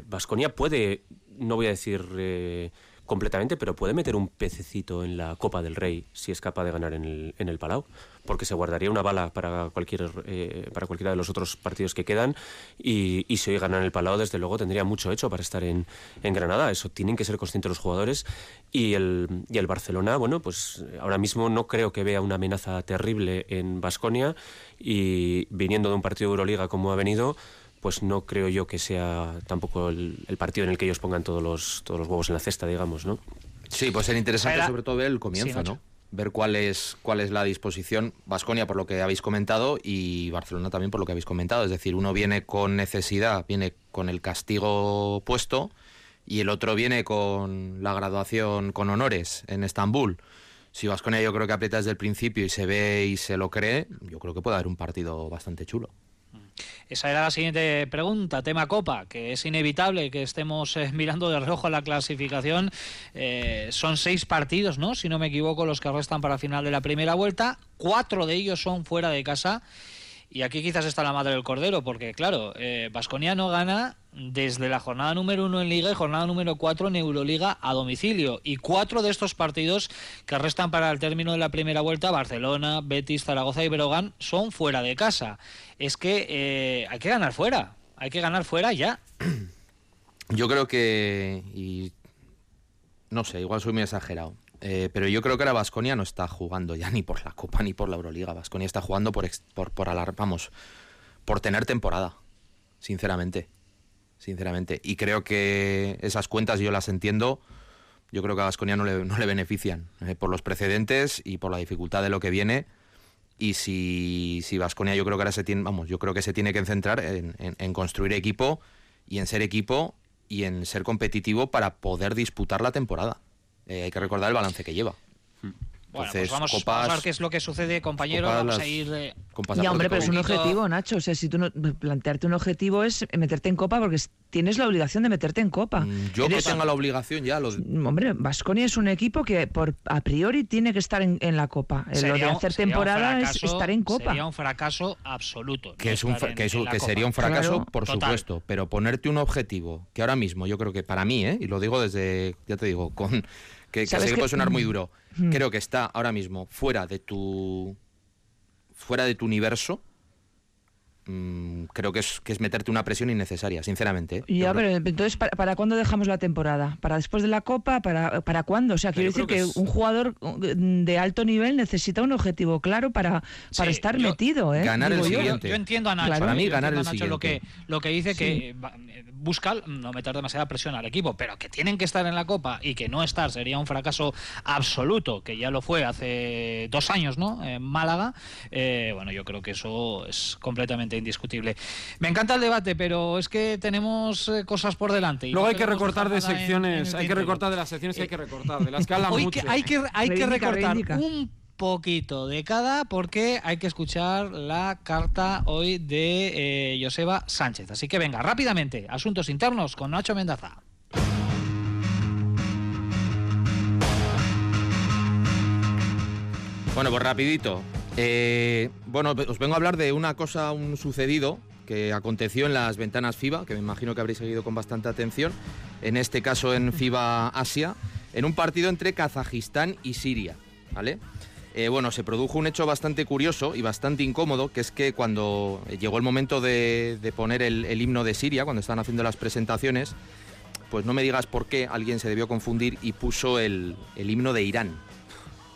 Vasconia puede, no voy a decir eh, completamente, pero puede meter un pececito en la Copa del Rey si es capaz de ganar en el, en el Palau, porque se guardaría una bala para, cualquier, eh, para cualquiera de los otros partidos que quedan. Y, y si hoy ganan el Palau, desde luego tendría mucho hecho para estar en, en Granada. Eso tienen que ser conscientes los jugadores. Y el, y el Barcelona, bueno, pues ahora mismo no creo que vea una amenaza terrible en Vasconia y viniendo de un partido de Euroliga como ha venido, pues no creo yo que sea tampoco el, el, partido en el que ellos pongan todos los, todos los huevos en la cesta, digamos, ¿no? Sí, pues ser interesante Era... sobre todo ver el comienzo, Sí, ¿no? Ver cuál es, cuál es la disposición. Vasconia, por lo que habéis comentado, y Barcelona también, por lo que habéis comentado. Es decir, uno viene con necesidad, viene con el castigo puesto y el otro viene con la graduación con honores en Estambul. Si Vasconia yo creo que aprieta desde el principio y se ve y se lo cree, yo creo que puede haber un partido bastante chulo. Esa era la siguiente pregunta, tema Copa, que es inevitable que estemos eh, mirando de reojo la clasificación. Eh, son seis partidos, ¿no? Si no me equivoco, los que restan para final de la primera vuelta. Cuatro de ellos son fuera de casa. Y aquí quizás está la madre del cordero, porque claro, Vasconia no gana desde la jornada número uno en Liga y jornada número cuatro en Euroliga a domicilio. Y cuatro de estos partidos que restan para el término de la primera vuelta, Barcelona, Betis, Zaragoza y Berogán, son fuera de casa. Es que eh, hay que ganar fuera, hay que ganar fuera ya. Yo creo que, y no sé, igual soy muy exagerado, eh, pero yo creo que ahora Vasconia no está jugando ya ni por la Copa ni por la Euroliga. Vasconia está jugando por, por, por alar- vamos, por tener temporada, sinceramente. Sinceramente. Y creo que esas cuentas yo las entiendo. Yo creo que a Vasconia no le, no le benefician eh, por los precedentes y por la dificultad de lo que viene. Y si, si Vasconia yo creo que ahora se tiene, vamos, yo creo que se tiene que centrar en, en- en construir equipo y en ser equipo y en ser competitivo para poder disputar la temporada. Eh, hay que recordar el balance que lleva. Bueno, Entonces, pues vamos, copas- vamos a ver qué es lo que sucede, compañero. copas Vamos a ir. eh, Ya, hombre, pero es un objetivo, Nacho. O sea, si tú no, plantearte un objetivo es meterte en copa porque es- tienes la obligación de meterte en copa. Mm, Yo que tenga la obligación ya, lo, Hombre, Vasconia es un equipo que por a priori tiene que estar en, en la copa. Eh, lo de hacer temporada es estar en copa. Sería un fracaso absoluto. que no es un en- que, es sería un fracaso, Claro. por Total. supuesto, pero ponerte un objetivo que ahora mismo yo creo que para mí, ¿eh? y lo digo desde, ya te digo, con que, que ¿Sabes sé que puede sonar muy Mm. duro, Mm. creo que está ahora mismo fuera de tu fuera de tu universo. mm, creo que es, que es meterte una presión innecesaria, sinceramente. ¿eh? Ya, pero entonces, ¿para, para cuándo dejamos la temporada? ¿Para después de la Copa? ¿Para, para cuándo? O sea, quiero decir que, creo que es- un jugador de alto nivel necesita un objetivo claro para, para Sí, estar yo- metido, ¿eh? Ganar el Digo siguiente. Yo entiendo a Nacho. Claro. Para mí, ganar el Nacho lo que, siguiente. lo que dice Sí. que eh, va- eh, busca no meter demasiada presión al equipo, pero que tienen que estar en la Copa y que no estar sería un fracaso absoluto, que ya lo fue hace dos años, ¿no? En Málaga. Eh, bueno, yo creo que eso es completamente indiscutible. Me encanta el debate, pero es que tenemos eh, cosas por delante. y Luego no hay que recortar de en- en secciones, hay que recortar de las secciones que hay que recortar, de las que hablan mucho. que- hay que, hay que recortar reivindica. un poquito de cada porque hay que escuchar la carta hoy de eh, Joseba Sánchez. Así que venga, rápidamente, asuntos internos con Nacho Mendaza. Bueno, pues rapidito. Eh, bueno, os vengo a hablar de una cosa, un sucedido que aconteció en las ventanas FIBA, que me imagino que habréis seguido con bastante atención, en este caso en FIBA Asia, en un partido entre Kazajistán y Siria, ¿vale? Eh, bueno, se produjo un hecho bastante curioso y bastante incómodo, que es que cuando llegó el momento de, poner el, himno de Siria, cuando estaban haciendo las presentaciones, pues no me digas por qué alguien se debió confundir y puso el, himno de Irán,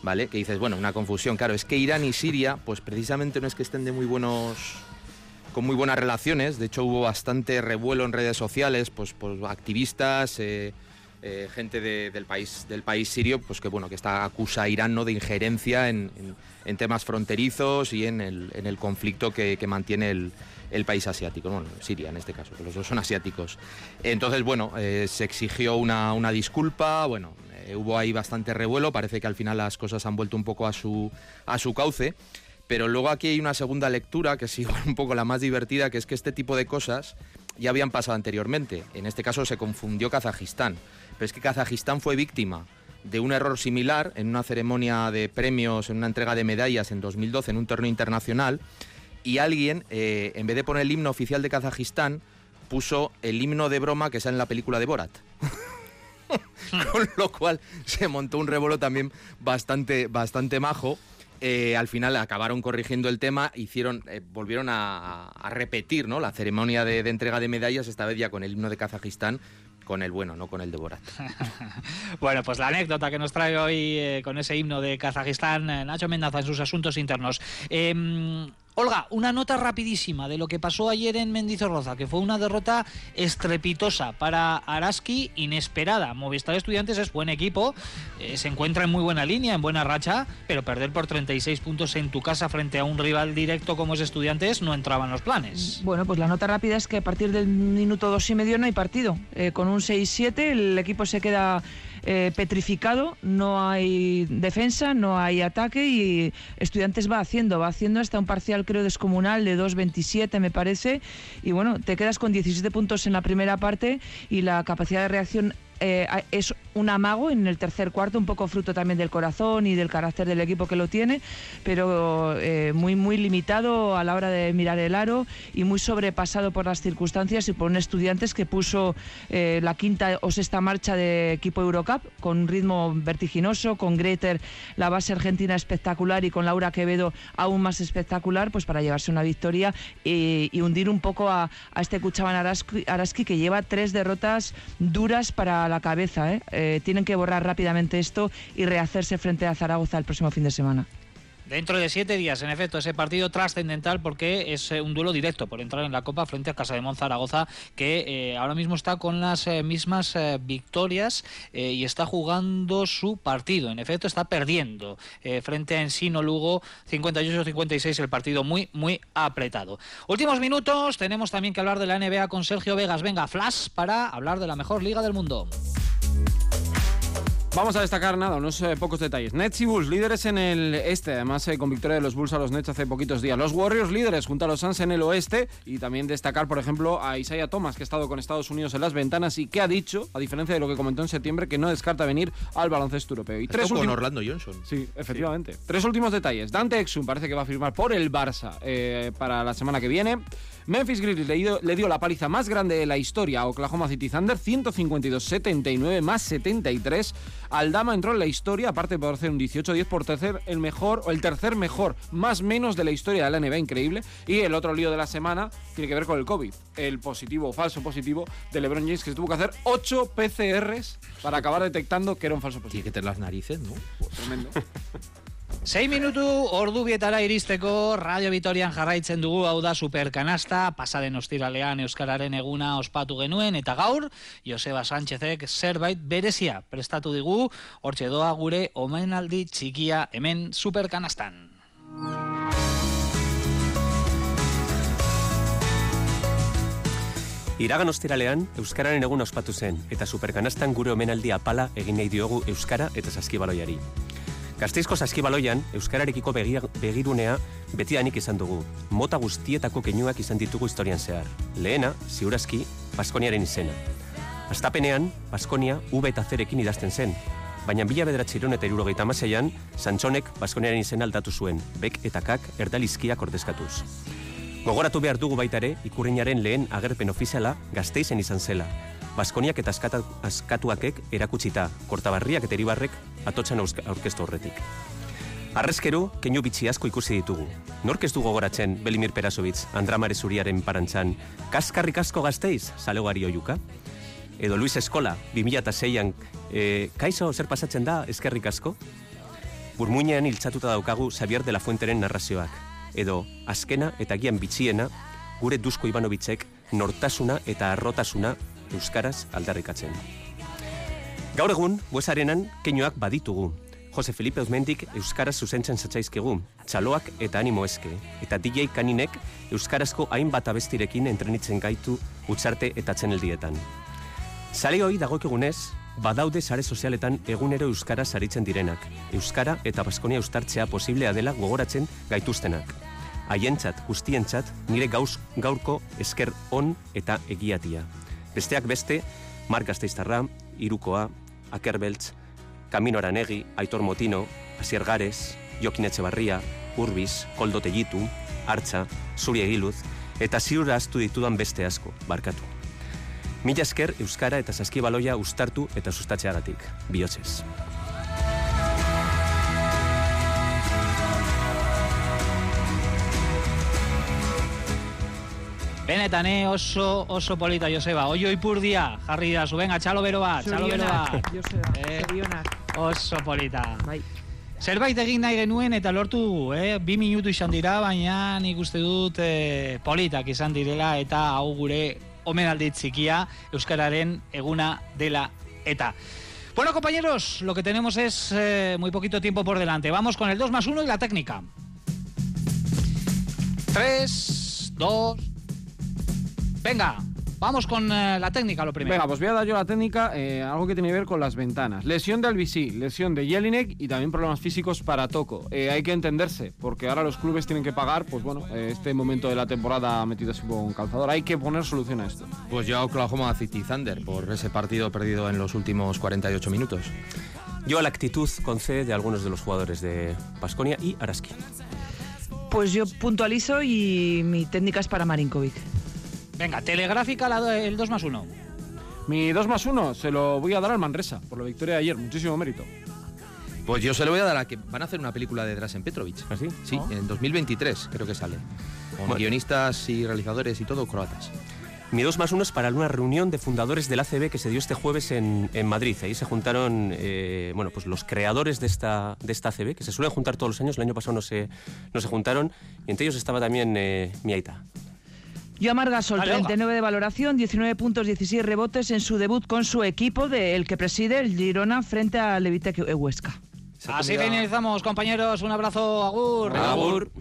¿vale? Que dices, bueno, una confusión, claro, es que Irán y Siria, pues precisamente no es que estén de muy buenos con muy buenas relaciones, de hecho hubo bastante revuelo en redes sociales, pues por activistas, eh, eh, gente de- del país del país sirio, pues que bueno, que está acusa a Irán ¿no? de injerencia en, en- en temas fronterizos y en el, en el conflicto que, que mantiene el, el país asiático, bueno, Siria en este caso, que los dos son asiáticos. Entonces, bueno, eh, se exigió una, una disculpa, bueno, eh, hubo ahí bastante revuelo, parece que al final las cosas han vuelto un poco a su, a su cauce. Pero luego aquí hay una segunda lectura, que es igual un poco la más divertida, que es que este tipo de cosas ya habían pasado anteriormente. En este caso se confundió Kazajistán. Pero es que Kazajistán fue víctima de un error similar en una ceremonia de premios, en una entrega de medallas en 2012 en un torneo internacional. Y alguien, eh, en vez de poner el himno oficial de Kazajistán, puso el himno de broma que sale en la película de Borat. Con lo cual se montó un revuelo también bastante, bastante majo. Eh, al final acabaron corrigiendo el tema, hicieron, eh, volvieron a, repetir ¿no? la ceremonia de, entrega de medallas, esta vez ya con el himno de Kazajistán, con el bueno, no con el de Borat. Bueno, pues la anécdota que nos trae hoy eh, con ese himno de Kazajistán, Nacho Mendaza en sus asuntos internos. Eh, Olga, una nota rapidísima de lo que pasó ayer en Mendizorroza, que fue una derrota estrepitosa para Araski, inesperada. Movistar Estudiantes es buen equipo, eh, se encuentra en muy buena línea, en buena racha, pero perder por 36 puntos en tu casa frente a un rival directo como es Estudiantes no entraba en los planes. Bueno, pues la nota rápida es que a partir del minuto dos y medio no hay partido. Eh, con un 6-7 el equipo se queda eh, petrificado, no hay defensa, no hay ataque y Estudiantes va haciendo, va haciendo hasta un parcial creo descomunal de 2-27 me parece. Y bueno, te quedas con 17 puntos en la primera parte y la capacidad de reacción eh, es un amago en el tercer cuarto, un poco fruto también del corazón y del carácter del equipo que lo tiene, pero eh, muy muy limitado a la hora de mirar el aro y muy sobrepasado por las circunstancias y por un estudiantes que puso eh, la quinta o sexta marcha de equipo Eurocup con un ritmo vertiginoso, con Greter la base argentina espectacular y con Laura Quevedo aún más espectacular, pues para llevarse una victoria y, hundir un poco a, este Cuchaban Araski que lleva tres derrotas duras para la cabeza. ¿eh? Eh, tienen que borrar rápidamente esto y rehacerse frente a Zaragoza el próximo fin de semana. Dentro de siete días, en efecto, ese partido trascendental porque es eh, un duelo directo por entrar en la Copa frente a Casa de Zaragoza, que eh, ahora mismo está con las eh, mismas victorias y está jugando su partido. En efecto, está perdiendo frente a Ensino Lugo 58-56, el partido muy, muy apretado. Últimos minutos, tenemos también que hablar de la NBA con Sergio Vegas. Venga, flash para hablar de la mejor liga del mundo. Vamos a destacar nada, unos eh, pocos detalles. Nets y Bulls, líderes en el este, además eh, con victoria de los Bulls a los Nets hace poquitos días. Los Warriors, líderes junto a los Suns en el oeste. Y también destacar, por ejemplo, a Isaiah Thomas, que ha estado con Estados Unidos en las ventanas y que ha dicho, a diferencia de lo que comentó en septiembre, que no descarta venir al baloncesto europeo. Y tres con Orlando Johnson. Sí, efectivamente. Tres últimos detalles. Dante Exum parece que va a firmar por el Barça eh, para la semana que viene. Memphis Grizzlies le dio, le dio la paliza más grande de la historia a Oklahoma City Thunder, 152-79 más 73. Aldama entró en la historia, aparte por hacer un 18-10 por tercer, el mejor, o el tercer mejor, más menos de la historia de la NBA, increíble. Y el otro lío de la semana tiene que ver con el COVID. El positivo o falso positivo de LeBron James, que se tuvo que hacer 8 PCRs para acabar detectando que era un falso positivo. Tiene que tener las narices, ¿no? Tremendo. Sei minutu ordu bietara iristeko Radio Vitorian jarraitzen dugu hau da superkanasta, pasaden ostiralean Euskararen eguna ospatu genuen, eta gaur Joseba Sánchezek zerbait berezia prestatu digu, hortxe doa gure omenaldi txikia hemen superkanastan. Iragan ostiralean, Euskararen egun ospatu zen, eta superkanastan gure omenaldi apala egin nahi diogu Euskara eta saskibaloiari. Gasteizko saskibaloian, Euskararekiko begirunea betidanik izan dugu. Mota guztietako keinuak izan ditugu historian zehar. Lehena, ziurazki, Baskoniaren izena. Astapenean, Baskonia V eta Zerekin idazten zen, baina bila bederatxiron eta irurogeita amaseian, Santxonek Baskoniaren izena aldatu zuen, bek eta kak erdalizkiak ordezkatuz. Gogoratu behar dugu baita ere, ikurriñaren lehen agerpen ofiziala gazteizen izan zela. Baskoniak eta askata, askatuakek erakutsita, kortabarriak eta eribarrek atotxan aurke- aurkeztu horretik. Arrezkeru, keinu bitxi asko ikusi ditugu. Nork ez du gogoratzen Belimir Perasovitz, Andramare Zuriaren parantzan, kaskarrik asko gazteiz, zalegari oiuka? Edo Luis Eskola, 2006an, e, kaizo zer pasatzen da, eskerrik asko? Burmuinean hiltzatuta daukagu Xavier de la Fuenteren narrazioak. Edo, azkena eta gian bitxiena, gure Dusko Ivanovitzek nortasuna eta arrotasuna euskaraz aldarrikatzen. Gaur egun, buesarenan, keinuak baditugu. Jose Felipe Uzmendik euskaraz zuzentzen zatzaizkigu, txaloak eta animo eske, eta DJ Kaninek euskarazko hainbat abestirekin entrenitzen gaitu utzarte eta txeneldietan. Sare hoi dagokigunez, badaude sare sozialetan egunero euskara saritzen direnak. Euskara eta Baskonia eustartzea posiblea dela gogoratzen gaituztenak. Haientzat, guztientzat, nire gauz, gaurko esker on eta egiatia. Besteak beste, Mark Gazteiztarra, Irukoa, Akerbeltz, Camino Aranegi, Aitor Motino, Asier Gares, Jokin Etxebarria, Urbiz, Koldo Tellitu, Artza, Zuri Egiluz, eta ziur ahaztu ditudan beste asko, barkatu. Mila esker Euskara eta Saskibaloia ustartu eta sustatzeagatik. Bihotzez. Benetan, eh, oso, oso polita, Joseba. Oio ipurdia, jarri da venga, txalo bero bat, txalo bero bat. Joseba, Eh. Oso polita. Bai. Zerbait egin nahi genuen eta lortu dugu, eh? Bi minutu izan dira, baina nik uste dut eh, politak izan direla eta hau gure omenaldi txikia Euskararen eguna dela eta. Bueno, compañeros, lo que tenemos es eh, muy poquito tiempo por delante. Vamos con el 2 más 1 y la técnica. 3, 2... Venga, vamos con eh, la técnica lo primero. Venga, pues voy a dar yo la técnica, eh, algo que tiene que ver con las ventanas. Lesión de Albisi, lesión de Jelinek y también problemas físicos para Toco. Eh, hay que entenderse, porque ahora los clubes tienen que pagar, pues bueno, eh, este momento de la temporada metido así con calzador. Hay que poner solución a esto. Pues yo a Oklahoma City Thunder por ese partido perdido en los últimos 48 minutos. Yo a la actitud con C de algunos de los jugadores de Pasconia y Araski. Pues yo puntualizo y mi técnica es para Marinkovic. Venga, telegráfica la do- el 2 más 1. Mi 2 más 1 se lo voy a dar al Manresa, por la victoria de ayer. Muchísimo mérito. Pues yo se lo voy a dar a que van a hacer una película de Drasen Petrovic. ¿Ah, sí? Sí, en 2023 creo que sale. Con Bueno. guionistas y realizadores y todo croatas. Mi 2 más 1 es para una reunión de fundadores del ACB que se dio este jueves en, en Madrid. Ahí se juntaron eh, bueno, pues los creadores de esta, de esta ACB, que se suelen juntar todos los años. El año pasado no se, no se juntaron. Y entre ellos estaba también eh, mi aita. Yo a Margasol, Vale, Olga. 39 de valoración, 19 puntos, 16 rebotes en su debut con su equipo, de, el que preside el Girona frente a Levitec Huesca. Así finalizamos, compañeros. Un abrazo, agur. Agur.